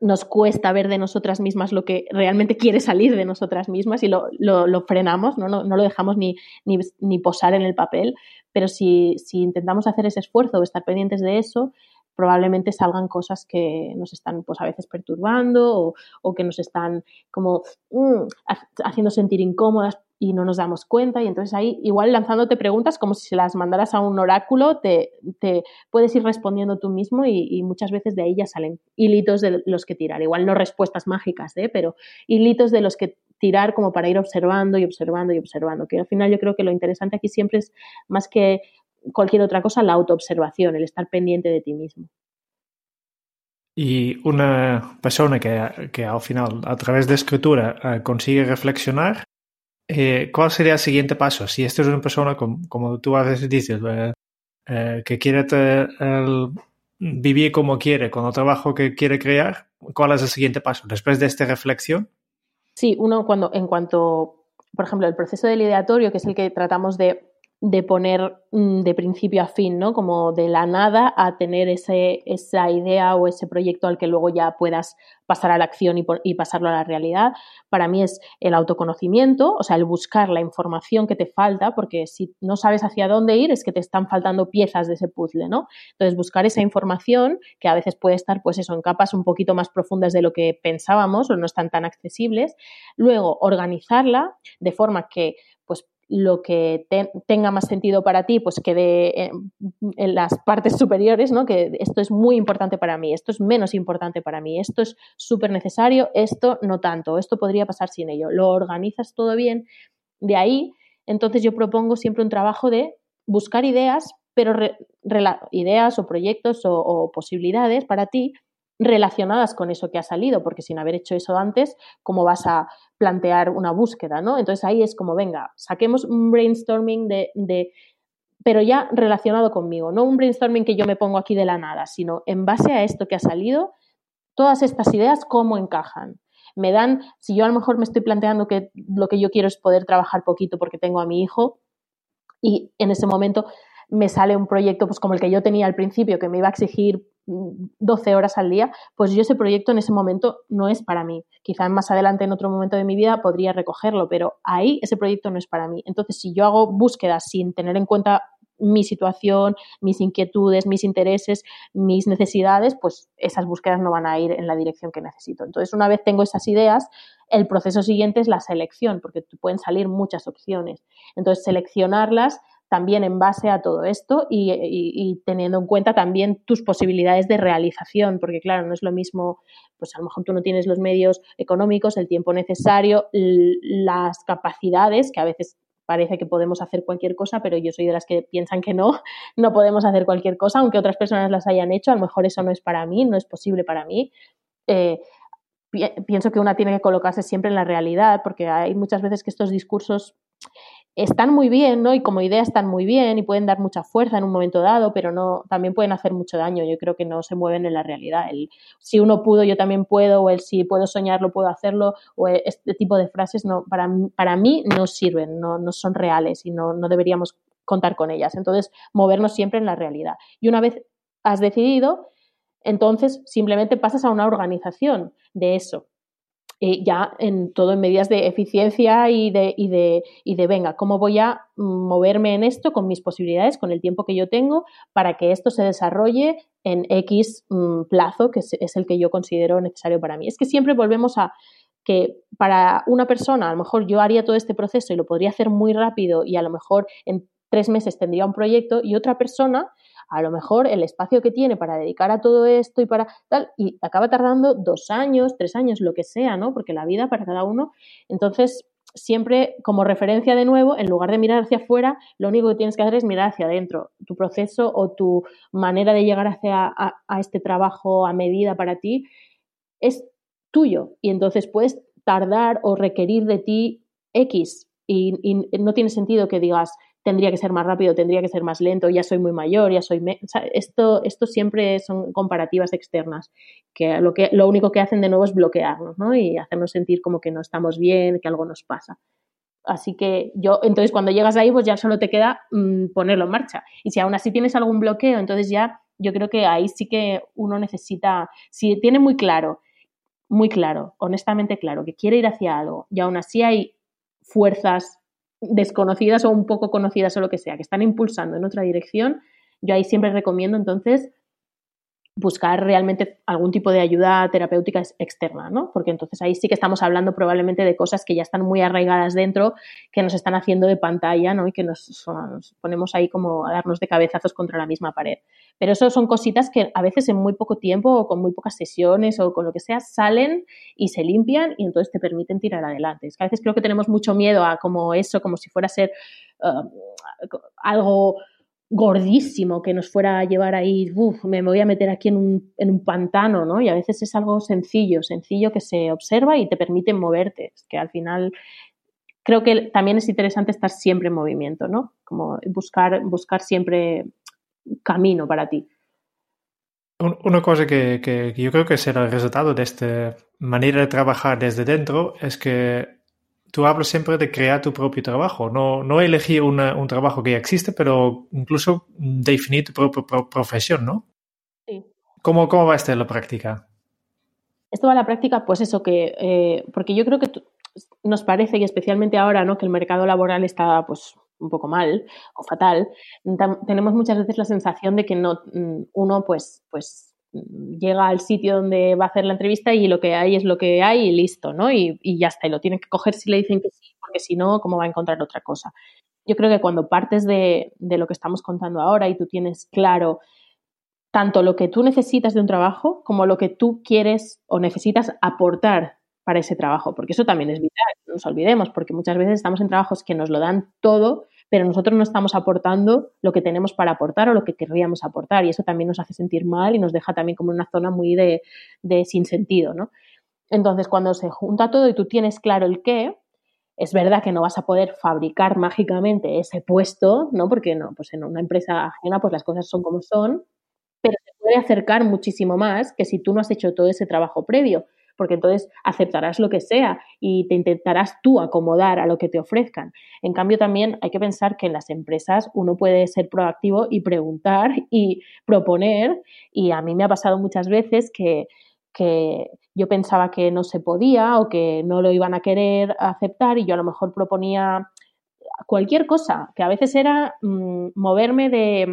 nos cuesta ver de nosotras mismas lo que realmente quiere salir de nosotras mismas y lo, lo, frenamos, ¿no? No, lo dejamos ni, ni, posar en el papel, pero si, si intentamos hacer ese esfuerzo o estar pendientes de eso, probablemente salgan cosas que nos están pues a veces perturbando o, que nos están como mm, haciendo sentir incómodas y no nos damos cuenta y entonces ahí igual lanzándote preguntas como si se las mandaras a un oráculo te, te puedes ir respondiendo tú mismo y, muchas veces de ahí ya salen hilitos de los que tirar igual no respuestas mágicas ¿eh? pero hilitos de los que tirar como para ir observando y observando y observando que al final yo creo que lo interesante aquí siempre es más que cualquier otra cosa la autoobservación el estar pendiente de ti mismo y una persona que, que, al final, a través de escritura, eh, consigue reflexionar, eh, ¿cuál sería el siguiente paso? Si esta es una persona, como, tú a veces dices, eh, eh, que quiere vivir como quiere, con el trabajo que quiere crear, ¿cuál es el siguiente paso? Después de esta reflexión. Sí, uno cuando, en cuanto, por ejemplo, el proceso del ideatorio, que es el que tratamos de de poner mm, de principio a fin, ¿no? Como de la nada a tener ese, esa idea o ese proyecto al que luego ya puedas pasar a la acción y, pasarlo a la realidad. Para mí es el autoconocimiento, o sea, el buscar la información que te falta, porque si no sabes hacia dónde ir es que te están faltando piezas de ese puzzle, ¿no? Entonces, buscar esa información que a veces puede estar, pues eso, en capas un poquito más profundas de lo que pensábamos o no están tan accesibles. Luego, organizarla de forma que lo que tenga más sentido para ti, pues quede en, las partes superiores, ¿no? Que esto es muy importante para mí, esto es menos importante para mí, esto es súper necesario, esto no tanto, esto podría pasar sin ello. Lo organizas todo bien. De ahí, entonces yo propongo siempre un trabajo de buscar ideas, pero ideas o proyectos o posibilidades para ti relacionadas con eso que ha salido, porque sin haber hecho eso antes, ¿cómo vas a plantear una búsqueda? ¿no? Entonces ahí es como, venga, saquemos un brainstorming de, de pero ya relacionado conmigo, no un brainstorming que yo me pongo aquí de la nada, sino en base a esto que ha salido, todas estas ideas, ¿cómo encajan? me dan, si yo a lo mejor me estoy planteando que lo que yo quiero es poder trabajar poquito porque tengo a mi hijo y en ese momento me sale un proyecto pues como el que yo tenía al principio que me iba a exigir 12 horas al día, pues yo ese proyecto en ese momento no es para mí. Quizá más adelante en otro momento de mi vida podría recogerlo, pero ahí ese proyecto no es para mí. Entonces, si yo hago búsquedas sin tener en cuenta mi situación, mis inquietudes, mis intereses, mis necesidades, pues esas búsquedas no van a ir en la dirección que necesito. Entonces, una vez tengo esas ideas, el proceso siguiente es la selección, porque pueden salir muchas opciones. Entonces, seleccionarlas también en base a todo esto y, teniendo en cuenta también tus posibilidades de realización, porque claro, no es lo mismo, pues a lo mejor tú no tienes los medios económicos, el tiempo necesario, las capacidades, que a veces parece que podemos hacer cualquier cosa, pero yo soy de las que piensan que no, no podemos hacer cualquier cosa, aunque otras personas las hayan hecho, a lo mejor eso no es para mí, no es posible para mí. Eh, pienso que una tiene que colocarse siempre en la realidad, porque hay muchas veces que estos discursos están muy bien, ¿no? Y como idea están muy bien y pueden dar mucha fuerza en un momento dado, pero no, también pueden hacer mucho daño. Yo creo que no se mueven en la realidad. El si uno pudo, yo también puedo, o el si puedo soñarlo, puedo hacerlo, o este tipo de frases no, para, para mí no sirven, no, no son reales y no, no deberíamos contar con ellas. Entonces, movernos siempre en la realidad. Y una vez has decidido, entonces simplemente pasas a una organización de eso eh, ya en todo en medidas de eficiencia y de, y, de, y de, venga, ¿cómo voy a moverme en esto con mis posibilidades, con el tiempo que yo tengo, para que esto se desarrolle en X mm, plazo, que es, el que yo considero necesario para mí? Es que siempre volvemos a que para una persona, a lo mejor yo haría todo este proceso y lo podría hacer muy rápido y a lo mejor en tres meses tendría un proyecto y otra persona a lo mejor el espacio que tiene para dedicar a todo esto y para tal, y acaba tardando dos años, tres años, lo que sea, ¿no? Porque la vida para cada uno. Entonces, siempre como referencia de nuevo, en lugar de mirar hacia afuera, lo único que tienes que hacer es mirar hacia adentro. Tu proceso o tu manera de llegar hacia a, este trabajo a medida para ti es tuyo y entonces puedes tardar o requerir de ti X y no tiene sentido que digas, tendría que ser más rápido, tendría que ser más lento, ya soy muy mayor, ya soy... esto, esto siempre son comparativas externas, que lo, que lo único que hacen de nuevo es bloquearnos ¿no? y hacernos sentir como que no estamos bien, que algo nos pasa. Así que yo, entonces cuando llegas ahí, pues ya solo te queda mm, ponerlo en marcha. Y si aún así tienes algún bloqueo, entonces ya yo creo que ahí sí que uno necesita, si tiene muy claro, muy claro, honestamente claro, que quiere ir hacia algo y aún así hay fuerzas desconocidas o un poco conocidas o lo que sea, que están impulsando en otra dirección, yo ahí siempre recomiendo entonces buscar realmente algún tipo de ayuda terapéutica externa, ¿no? Porque entonces ahí sí que estamos hablando probablemente de cosas que ya están muy arraigadas dentro, que nos están haciendo de pantalla, ¿no? Y que nos, ponemos ahí como a darnos de cabezazos contra la misma pared. Pero eso son cositas que a veces en muy poco tiempo o con muy pocas sesiones o con lo que sea salen y se limpian y entonces te permiten tirar adelante. Es que a veces creo que tenemos mucho miedo a como eso, como si fuera a ser uh, algo gordísimo que nos fuera a llevar ahí, me voy a meter aquí en un, en un, pantano, ¿no? Y a veces es algo sencillo, sencillo que se observa y te permite moverte, que al final creo que también es interesante estar siempre en movimiento, ¿no? Como buscar, buscar siempre camino para ti. Una cosa que, que yo creo que será el resultado de esta manera de trabajar desde dentro es que tú hablas siempre de crear tu propio trabajo, no, no elegir un trabajo que ya existe, pero incluso definir tu propia profesión, ¿no? Sí. ¿Cómo, ¿Cómo va esto en la práctica? Esto va a la práctica, pues eso que, eh, porque yo creo que nos parece, y especialmente ahora, ¿no? Que el mercado laboral está, pues, un poco mal o fatal, tenemos muchas veces la sensación de que no, mm, uno, pues, pues llega al sitio donde va a hacer la entrevista y lo que hay es lo que hay y listo, ¿no? Y, ya está, y lo tiene que coger si le dicen que sí, porque si no, ¿cómo va a encontrar otra cosa? Yo creo que cuando partes de, de lo que estamos contando ahora y tú tienes claro tanto lo que tú necesitas de un trabajo como lo que tú quieres o necesitas aportar para ese trabajo, porque eso también es vital, no nos olvidemos, porque muchas veces estamos en trabajos que nos lo dan todo pero nosotros no estamos aportando lo que tenemos para aportar o lo que querríamos aportar y eso también nos hace sentir mal y nos deja también como una zona muy de, de sin sentido, ¿no? Entonces, cuando se junta todo y tú tienes claro el qué, es verdad que no vas a poder fabricar mágicamente ese puesto, ¿no? Porque no, pues en una empresa ajena pues las cosas son como son, pero se puede acercar muchísimo más que si tú no has hecho todo ese trabajo previo porque entonces aceptarás lo que sea y te intentarás tú acomodar a lo que te ofrezcan. En cambio, también hay que pensar que en las empresas uno puede ser proactivo y preguntar y proponer, y a mí me ha pasado muchas veces que, que yo pensaba que no se podía o que no lo iban a querer aceptar y yo a lo mejor proponía cualquier cosa, que a veces era mm, moverme de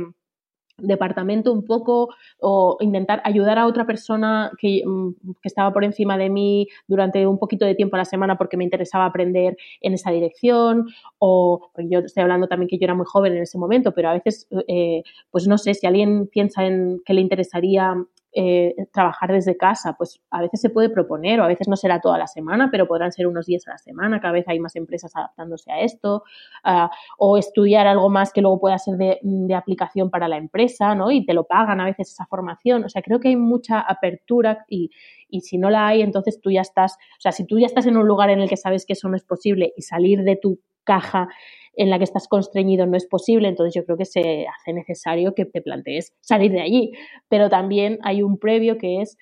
departamento un poco o intentar ayudar a otra persona que, mm, que, estaba por encima de mí durante un poquito de tiempo a la semana porque me interesaba aprender en esa dirección o yo estoy hablando también que yo era muy joven en ese momento, pero a veces, eh, pues no sé, si alguien piensa en que le interesaría eh, trabajar desde casa, pues a veces se puede proponer o a veces no será toda la semana, pero podrán ser unos días a la semana, cada vez hay más empresas adaptándose a esto, uh, o estudiar algo más que luego pueda ser de, aplicación para la empresa, ¿no? Y te lo pagan a veces esa formación, o sea, creo que hay mucha apertura y, y si no la hay, entonces tú ya estás, o sea, si tú ya estás en un lugar en el que sabes que eso no es posible y salir de tu caja en la que estás constreñido no es posible, entonces yo creo que se hace necesario que te plantees salir de allí. Pero también hay un previo que es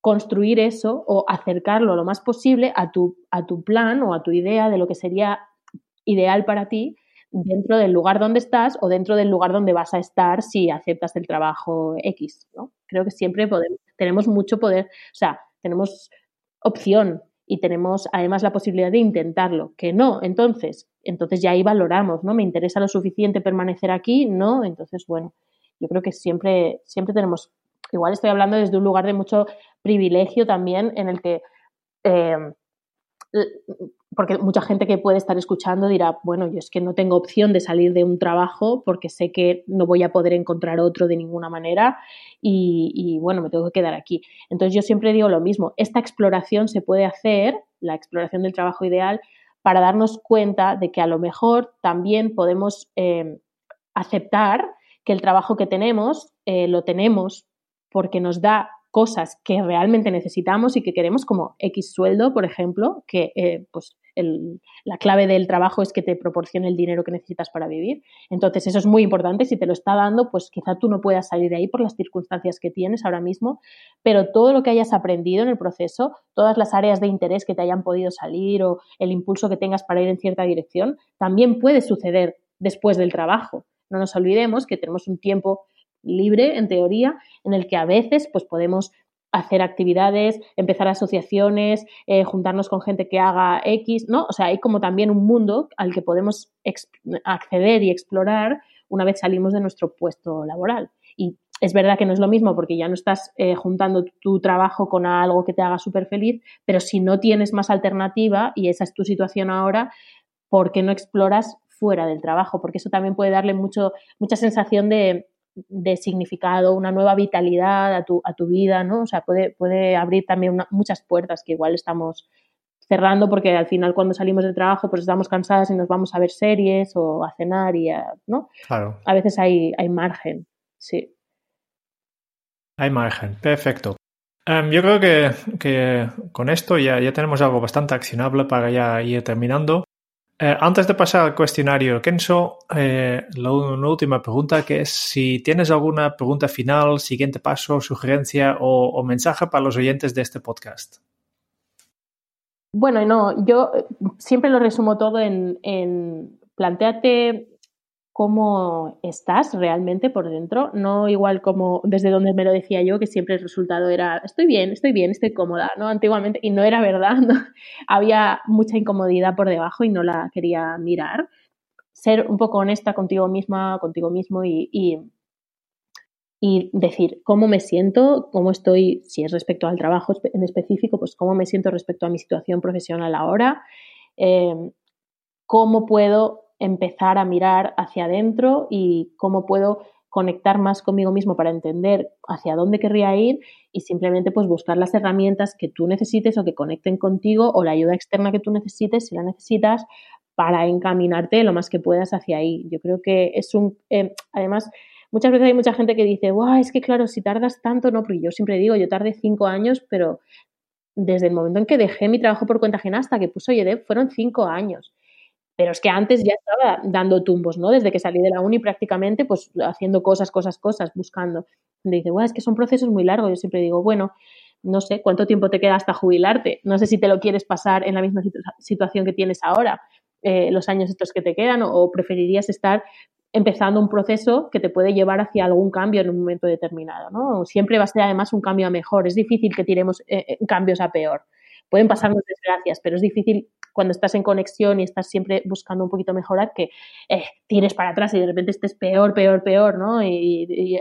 construir eso o acercarlo lo más posible a tu, a tu plan o a tu idea de lo que sería ideal para ti dentro del lugar donde estás o dentro del lugar donde vas a estar si aceptas el trabajo X. ¿no? Creo que siempre podemos, tenemos mucho poder, o sea, tenemos opción y tenemos además la posibilidad de intentarlo. Que no, entonces, entonces ya ahí valoramos, ¿no? ¿Me interesa lo suficiente permanecer aquí? No, entonces, bueno, yo creo que siempre, siempre tenemos, igual estoy hablando desde un lugar de mucho privilegio también en el que... Eh, porque mucha gente que puede estar escuchando dirá, bueno, yo es que no tengo opción de salir de un trabajo porque sé que no voy a poder encontrar otro de ninguna manera y, bueno, me tengo que quedar aquí. Entonces yo siempre digo lo mismo, esta exploración se puede hacer, la exploración del trabajo ideal, para darnos cuenta de que a lo mejor también podemos eh, aceptar que el trabajo que tenemos eh, lo tenemos porque nos da cosas que realmente necesitamos y que queremos, como X sueldo, por ejemplo, que eh, pues la clave del trabajo es que te proporcione el dinero que necesitas para vivir. Entonces, eso es muy importante. Si te lo está dando, pues quizá tú no puedas salir de ahí por las circunstancias que tienes ahora mismo, pero todo lo que hayas aprendido en el proceso, todas las áreas de interés que te hayan podido salir o el impulso que tengas para ir en cierta dirección, también puede suceder después del trabajo. No nos olvidemos que tenemos un tiempo libre, en teoría, en el que a veces pues, podemos hacer actividades, empezar asociaciones, eh, juntarnos con gente que haga X, ¿no? O sea, hay como también un mundo al que podemos acceder y explorar una vez salimos de nuestro puesto laboral. Y es verdad que no es lo mismo porque ya no estás eh, juntando tu trabajo con algo que te haga súper feliz, pero si no tienes más alternativa y esa es tu situación ahora, ¿por qué no exploras fuera del trabajo? Porque eso también puede darle mucho, mucha sensación de, de significado, una nueva vitalidad a tu, a tu vida, ¿no? O sea, puede, puede abrir también muchas puertas que igual estamos cerrando porque al final cuando salimos del trabajo pues estamos cansadas y nos vamos a ver series o a cenar y a, ¿no? Claro. A veces hay, hay margen, sí. Hay margen, perfecto. Um, yo creo que, que, con esto ya, ya tenemos algo bastante accionable para ya ir terminando. Eh, antes de pasar al cuestionario Kenso, eh, la, una última pregunta que es si tienes alguna pregunta final, siguiente paso, sugerencia o, mensaje para los oyentes de este podcast. Bueno, no, yo siempre lo resumo todo en, en cómo estás realmente por dentro, no igual como desde donde me lo decía yo, que siempre el resultado era estoy bien, estoy bien, estoy cómoda, ¿no? Antiguamente, y no era verdad, había mucha incomodidad por debajo y no la quería mirar. Ser un poco honesta contigo misma, contigo mismo y, y, y decir cómo me siento, cómo estoy, si es respecto al trabajo en específico, pues cómo me siento respecto a mi situación profesional ahora, eh, cómo puedo empezar a mirar hacia adentro y cómo puedo conectar más conmigo mismo para entender hacia dónde querría ir y simplemente pues buscar las herramientas que tú necesites o que conecten contigo o la ayuda externa que tú necesites si la necesitas para encaminarte lo más que puedas hacia ahí. Yo creo que es un, eh, además, muchas veces hay mucha gente que dice, wow, es que claro, si tardas tanto, no, porque yo siempre digo, yo tardé cinco años, pero desde el momento en que dejé mi trabajo por cuenta ajena hasta que puso YEDEP fueron cinco años. Pero es que antes ya estaba dando tumbos, ¿no? Desde que salí de la uni prácticamente, pues haciendo cosas, cosas, cosas, buscando. Dice, bueno, es que son procesos muy largos. Yo siempre digo, bueno, no sé, ¿cuánto tiempo te queda hasta jubilarte? No sé si te lo quieres pasar en la misma situación que tienes ahora, eh, los años estos que te quedan, o, preferirías estar empezando un proceso que te puede llevar hacia algún cambio en un momento determinado, ¿no? Siempre va a ser además un cambio a mejor. Es difícil que tiremos eh, eh, cambios a peor. Pueden pasarnos desgracias, pero es difícil cuando estás en conexión y estás siempre buscando un poquito mejorar que tires para atrás y de repente estés peor, peor, peor, ¿no? Y,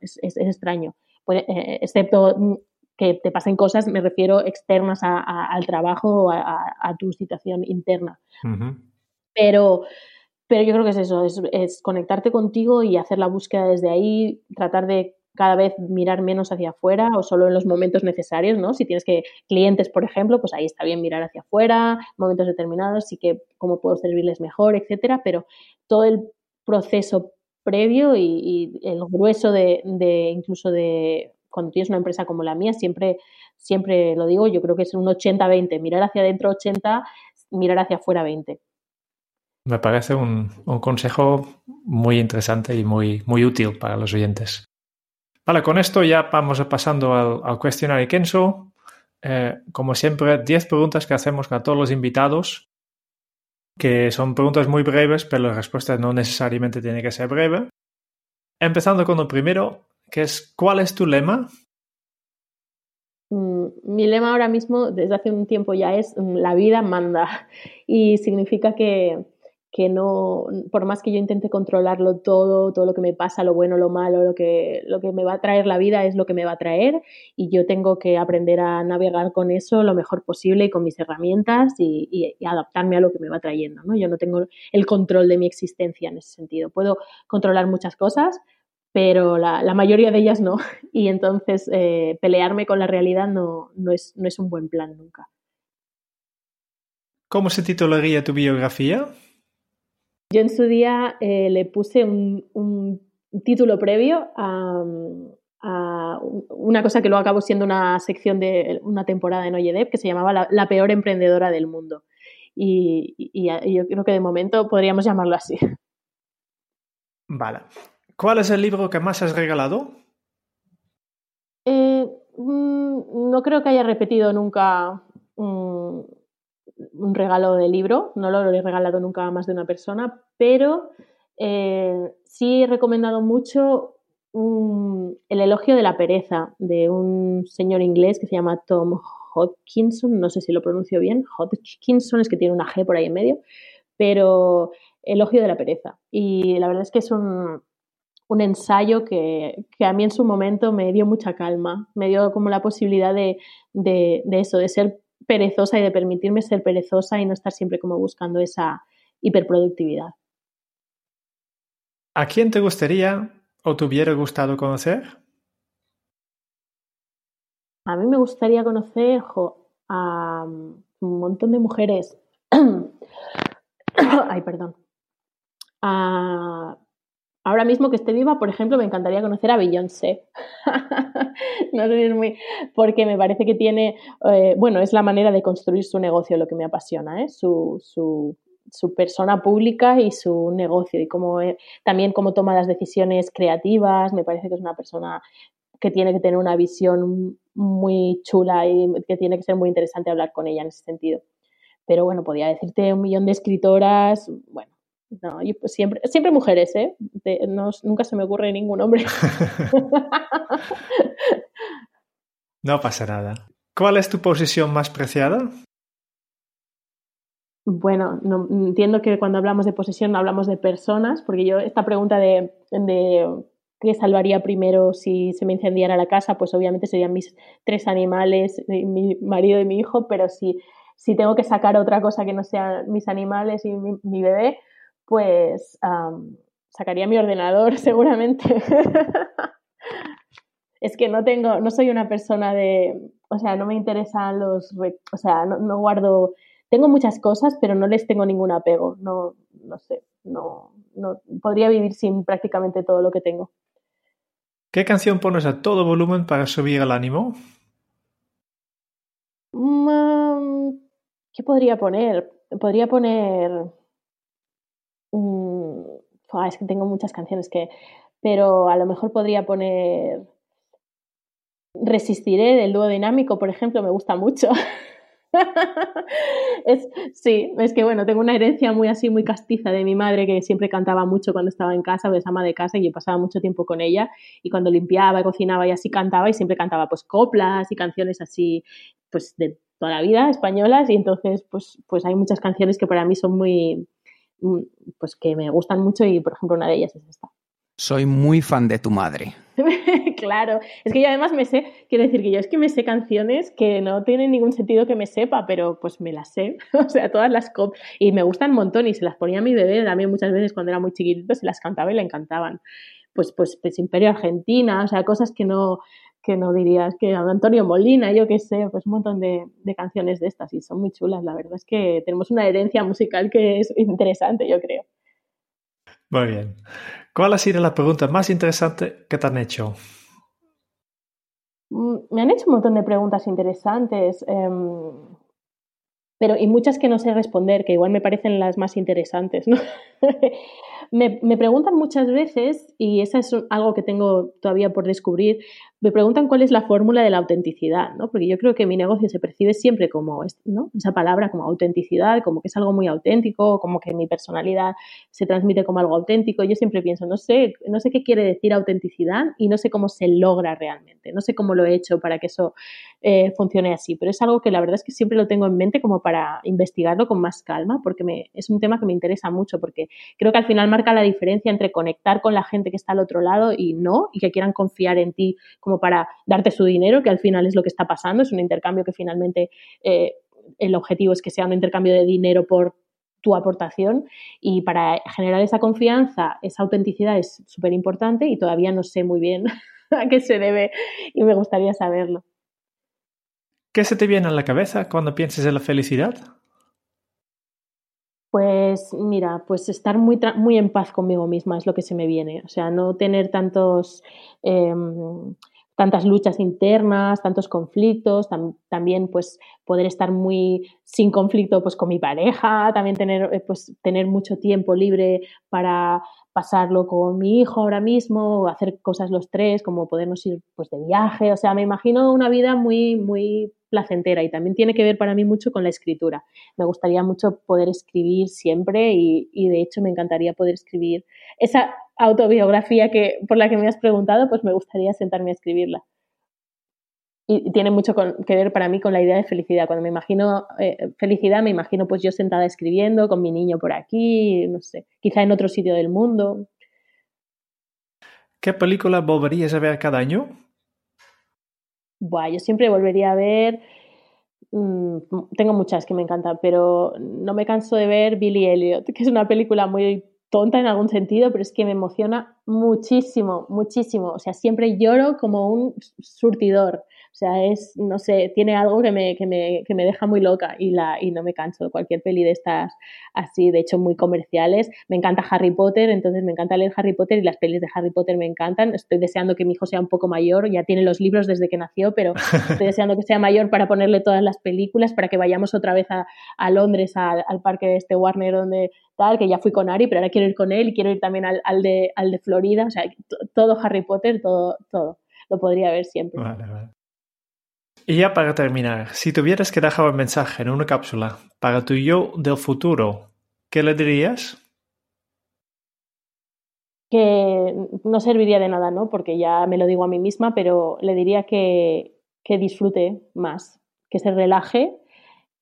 es, extraño. excepto mm, que te pasen cosas, me refiero externas al trabajo o a, tu situación interna. Pero pero yo creo que es eso, es, conectarte contigo y hacer la búsqueda desde ahí, tratar de cada vez mirar menos hacia afuera o solo en los momentos necesarios, ¿no? Si tienes que clientes, por ejemplo, pues ahí está bien mirar hacia afuera, momentos determinados, sí que cómo puedo servirles mejor, etcétera, pero todo el proceso previo y, el grueso de, de, incluso de cuando tienes una empresa como la mía, siempre, siempre lo digo, yo creo que es un 80-20, mirar hacia adentro 80, mirar hacia afuera 20. Me parece un, consejo muy interesante y muy, muy útil para los oyentes. Vale, con esto ya vamos pasando al, cuestionario Kenso. Eh, como siempre, 10 preguntas que hacemos a todos los invitados, que son preguntas muy breves, pero la respuesta no necesariamente tiene que ser breve. Empezando con lo primero, que es ¿cuál es tu lema? Mm, mi lema ahora mismo, desde hace un tiempo ya es mm, la vida manda y significa que que no, por más que yo intente controlarlo todo, todo lo que me pasa, lo bueno, lo malo, lo que, lo que me va a traer la vida es lo que me va a traer y yo tengo que aprender a navegar con eso lo mejor posible y con mis herramientas y, adaptarme a lo que me va trayendo. ¿no? Yo no tengo el control de mi existencia en ese sentido. Puedo controlar muchas cosas, pero la, mayoría de ellas no. Y entonces eh, pelearme con la realidad no, no, es, no es un buen plan nunca. ¿Cómo se titularía tu biografía? Yo en su día eh, le puse un, título previo a, una cosa que luego acabó siendo una sección de una temporada en Oyedep que se llamaba la, peor emprendedora del mundo. Y, yo creo que de momento podríamos llamarlo así. Vale. ¿Cuál es el libro que más has regalado? Eh, mm, no creo que haya repetido nunca mm, un regalo de libro, no lo he regalado nunca a más de una persona, pero eh, sí he recomendado mucho El elogio de la pereza de un señor inglés que se llama Tom Hodgkinson, no sé si lo pronuncio bien, Hodgkinson es que tiene una G por ahí en medio, pero elogio de la pereza. Y la verdad es que es un, ensayo que, a mí en su momento me dio mucha calma, me dio como la posibilidad de, de eso, de ser perezosa y de permitirme ser perezosa y no estar siempre como buscando esa hiperproductividad. ¿A quién te gustaría o te hubiera gustado conocer? A mí me gustaría conocer a un montón de mujeres. Ay, perdón. A ahora mismo que esté viva, por ejemplo, me encantaría conocer a Beyoncé. no sé si es muy. porque me parece que tiene. Eh, bueno, es la manera de construir su negocio lo que me apasiona, ¿eh? su, su, su persona pública y su negocio y cómo, eh, también cómo toma las decisiones creativas. Me parece que es una persona que tiene que tener una visión muy chula y que tiene que ser muy interesante hablar con ella en ese sentido. Pero bueno, podría decirte un millón de escritoras, bueno, no, yo pues siempre, siempre mujeres, ¿eh? nunca se me ocurre ningún hombre. no pasa nada. ¿Cuál es tu posición más preciada? Bueno, no, entiendo que cuando hablamos de posesión hablamos de personas, porque yo esta pregunta de, de qué salvaría primero si se me incendiara la casa, pues obviamente serían mis tres animales, mi marido y mi hijo, pero si, si tengo que sacar otra cosa que no sean mis animales y mi bebé, pues sacaría mi ordenador seguramente. es que no tengo, no soy una persona de, o sea, no me interesan los, o sea, no, guardo, tengo muchas cosas, pero no les tengo ningún apego, no, no sé, no, no, podría vivir sin prácticamente todo lo que tengo. ¿Qué canción pones a todo volumen para subir el ánimo? Mm, ¿Qué podría poner? Podría poner Mm, es que tengo muchas canciones que, pero a lo mejor podría poner Resistiré del dúo dinámico, por ejemplo, me gusta mucho. es, sí, es que bueno, tengo una herencia muy así, muy castiza de mi madre que siempre cantaba mucho cuando estaba en casa, pues ama de casa y yo pasaba mucho tiempo con ella y cuando limpiaba y cocinaba y así cantaba y siempre cantaba pues coplas y canciones así pues de toda la vida españolas y entonces pues, pues hay muchas canciones que para mí son muy, pues que me gustan mucho y por ejemplo una de ellas es esta. Soy muy fan de tu madre. claro, es que yo además me sé, quiero decir que yo es que me sé canciones que no tienen ningún sentido que me sepa, pero pues me las sé, o sea, todas las cop y me gustan un montón y se las ponía a mi bebé también muchas veces cuando era muy chiquitito, se las cantaba y le encantaban. Pues, pues, pues Imperio Argentina, o sea, cosas que no, que no dirías que Antonio Molina, yo qué sé, pues un montón de, de, canciones de estas y son muy chulas. La verdad es que tenemos una herencia musical que es interesante, yo creo. Muy bien. ¿Cuál ha sido la pregunta más interesante que te han hecho? Mm, me han hecho un montón de preguntas interesantes, em, pero y muchas que no sé responder, que igual me parecen las más interesantes. ¿no? me, me, preguntan muchas veces, y eso es algo que tengo todavía por descubrir, me preguntan cuál es la fórmula de la autenticidad, ¿no? Porque yo creo que mi negocio se percibe siempre como. Esa palabra como autenticidad, como que es algo muy auténtico, como que mi personalidad se transmite como algo auténtico. Yo siempre pienso, no sé, no sé qué quiere decir autenticidad y no sé cómo se logra realmente, no sé cómo lo he hecho para que eso eh, funcione así, pero es algo que la verdad es que siempre lo tengo en mente como para investigarlo con más calma, porque me, es un tema que me interesa mucho, porque creo que al final marca la diferencia entre conectar con la gente que está al otro lado y no, y que quieran confiar en ti como para darte su dinero, que al final es lo que está pasando, es un intercambio que finalmente eh, el objetivo es que sea un intercambio de dinero por tu aportación y para generar esa confianza, esa autenticidad es súper importante y todavía no sé muy bien a qué se debe y me gustaría saberlo. ¿Qué se te viene a la cabeza cuando piensas en la felicidad? Pues mira, pues estar muy, muy en paz conmigo misma es lo que se me viene. O sea, no tener tantos... Em, tantas luchas internas, tantos conflictos, también pues poder estar muy sin conflicto pues con mi pareja, también tener eh, pues tener mucho tiempo libre para pasarlo con mi hijo ahora mismo, hacer cosas los tres, como podernos ir pues de viaje, o sea, me imagino una vida muy muy placentera y también tiene que ver para mí mucho con la escritura. Me gustaría mucho poder escribir siempre y, y de hecho me encantaría poder escribir esa autobiografía que, por la que me has preguntado, pues me gustaría sentarme a escribirla. Y, tiene mucho que ver para mí con la idea de felicidad. Cuando me imagino eh, felicidad, me imagino pues yo sentada escribiendo con mi niño por aquí, no sé, quizá en otro sitio del mundo. ¿Qué película volverías a ver cada año? Buah, yo siempre volvería a ver. Mm, tengo muchas que me encantan, pero no me canso de ver Billy Elliot, que es una película muy tonta en algún sentido, pero es que me emociona muchísimo, muchísimo. O sea, siempre lloro como un surtidor. O sea, es, no sé, tiene algo que me, que me, que me deja muy loca y, la, y no me canso de cualquier peli de estas así, de hecho, muy comerciales. Me encanta Harry Potter, entonces me encanta leer Harry Potter y las pelis de Harry Potter me encantan. Estoy deseando que mi hijo sea un poco mayor, ya tiene los libros desde que nació, pero estoy deseando que sea mayor para ponerle todas las películas, para que vayamos otra vez a, a Londres, al parque de este Warner, donde tal, que ya fui con Ari, pero ahora quiero ir con él y quiero ir también al, al de, al de Florida. O sea, todo Harry Potter, todo, todo. Lo podría ver siempre. Vale, vale. Y ya para terminar, si tuvieras que dejar un mensaje en una cápsula para tu yo del futuro, ¿qué le dirías? Que no serviría de nada, ¿no? Porque ya me lo digo a mí misma, pero le diría que, que disfrute más, que se relaje,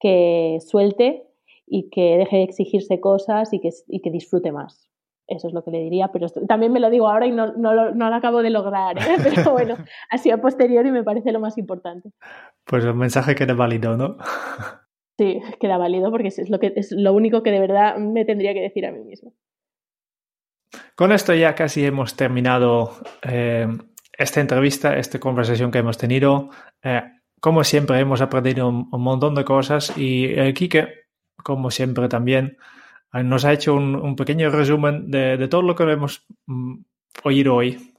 que suelte y que deje de exigirse cosas y que, y que disfrute más. Eso es lo que le diría, pero también me lo digo ahora y no, no, lo, no lo acabo de lograr, ¿eh? pero bueno, ha sido posterior y me parece lo más importante. Pues el mensaje queda válido, ¿no? Sí, queda válido porque es lo, que, es lo único que de verdad me tendría que decir a mí mismo. Con esto ya casi hemos terminado eh, esta entrevista, esta conversación que hemos tenido. Eh, como siempre, hemos aprendido un, un montón de cosas y eh, Kike, como siempre también, nos ha hecho un, un pequeño resumen de, de, todo lo que hemos mm, oído hoy.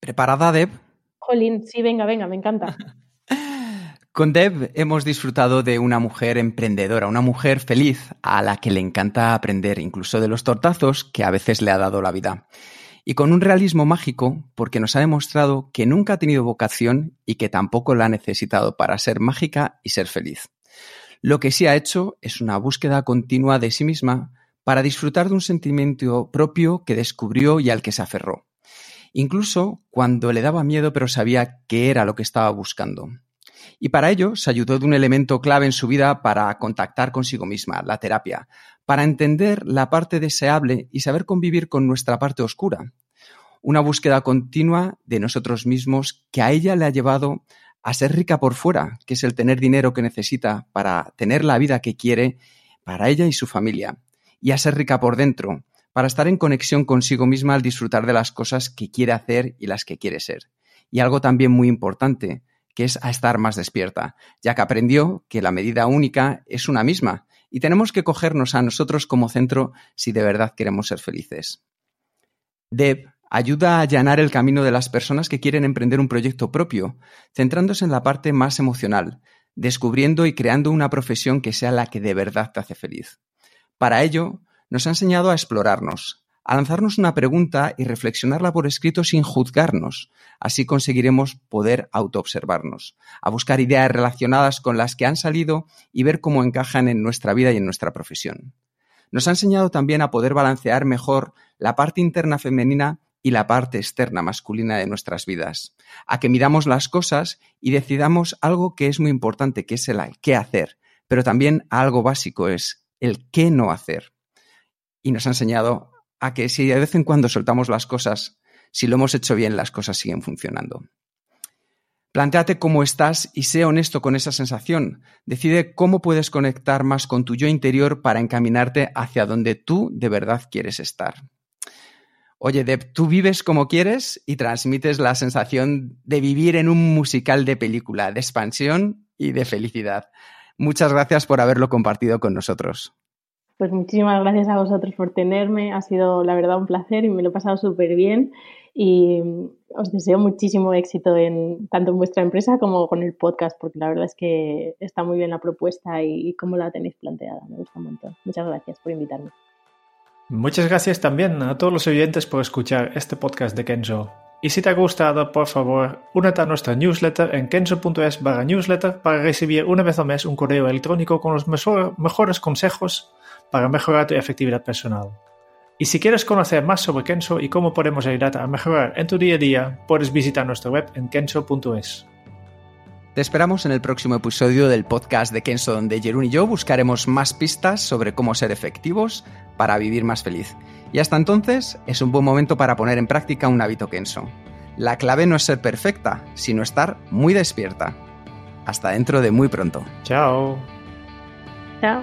¿Preparada, Deb? Jolín, sí, venga, venga, me encanta. Con Deb hemos disfrutado de una mujer emprendedora, una mujer feliz a la que le encanta aprender incluso de los tortazos que a veces le ha dado la vida. y con un realismo mágico porque nos ha demostrado que nunca ha tenido vocación y que tampoco la ha necesitado para ser mágica y ser feliz. Lo que sí ha hecho es una búsqueda continua de sí misma para disfrutar de un sentimiento propio que descubrió y al que se aferró. Incluso cuando le daba miedo pero sabía que era lo que estaba buscando. Y para ello se ayudó de un elemento clave en su vida para contactar consigo misma, la terapia, para entender la parte deseable y saber convivir con nuestra parte oscura. Una búsqueda continua de nosotros mismos que a ella le ha llevado a ser rica por fuera, que es el tener dinero que necesita para tener la vida que quiere para ella y su familia y a ser rica por dentro, para estar en conexión consigo misma al disfrutar de las cosas que quiere hacer y las que quiere ser. Y algo también muy importante, que es a estar más despierta, ya que aprendió que la medida única es una misma y tenemos que cogernos a nosotros como centro si de verdad queremos ser felices. Deb ayuda a allanar el camino de las personas que quieren emprender un proyecto propio, centrándose en la parte más emocional, descubriendo y creando una profesión que sea la que de verdad te hace feliz. Para ello, nos ha enseñado a explorarnos, a lanzarnos una pregunta y reflexionarla por escrito sin juzgarnos. Así conseguiremos poder autoobservarnos, a buscar ideas relacionadas con las que han salido y ver cómo encajan en nuestra vida y en nuestra profesión. Nos ha enseñado también a poder balancear mejor la parte interna femenina y la parte externa masculina de nuestras vidas, a que miramos las cosas y decidamos algo que es muy importante, que es el qué hacer, pero también algo básico es el qué no hacer. Y nos ha enseñado a que si de vez en cuando soltamos las cosas, si lo hemos hecho bien, las cosas siguen funcionando. Plantéate cómo estás y sé honesto con esa sensación. Decide cómo puedes conectar más con tu yo interior para encaminarte hacia donde tú de verdad quieres estar. Oye, Deb, tú vives como quieres y transmites la sensación de vivir en un musical de película, de expansión y de felicidad. Muchas gracias por haberlo compartido con nosotros. Pues muchísimas gracias a vosotros por tenerme. Ha sido, la verdad, un placer y me lo he pasado súper bien. Y os deseo muchísimo éxito en, tanto en vuestra empresa como con el podcast, porque la verdad es que está muy bien la propuesta y, y cómo la tenéis planteada. Me gusta un montón. Muchas gracias por invitarme. Muchas gracias también a todos los oyentes por escuchar este podcast de Kenzo. Y si te ha gustado, por favor, únete a nuestra newsletter en kenzo.es barra newsletter para recibir una vez al mes un correo electrónico con los mejores consejos para mejorar tu efectividad personal. Y si quieres conocer más sobre Kenzo y cómo podemos ayudarte a mejorar en tu día a día, puedes visitar nuestra web en kenzo.es. Te esperamos en el próximo episodio del podcast de Kenzo, donde Jerún y yo buscaremos más pistas sobre cómo ser efectivos para vivir más feliz. Y hasta entonces es un buen momento para poner en práctica un hábito Kenso. La clave no es ser perfecta, sino estar muy despierta. Hasta dentro de muy pronto. Chao. Chao.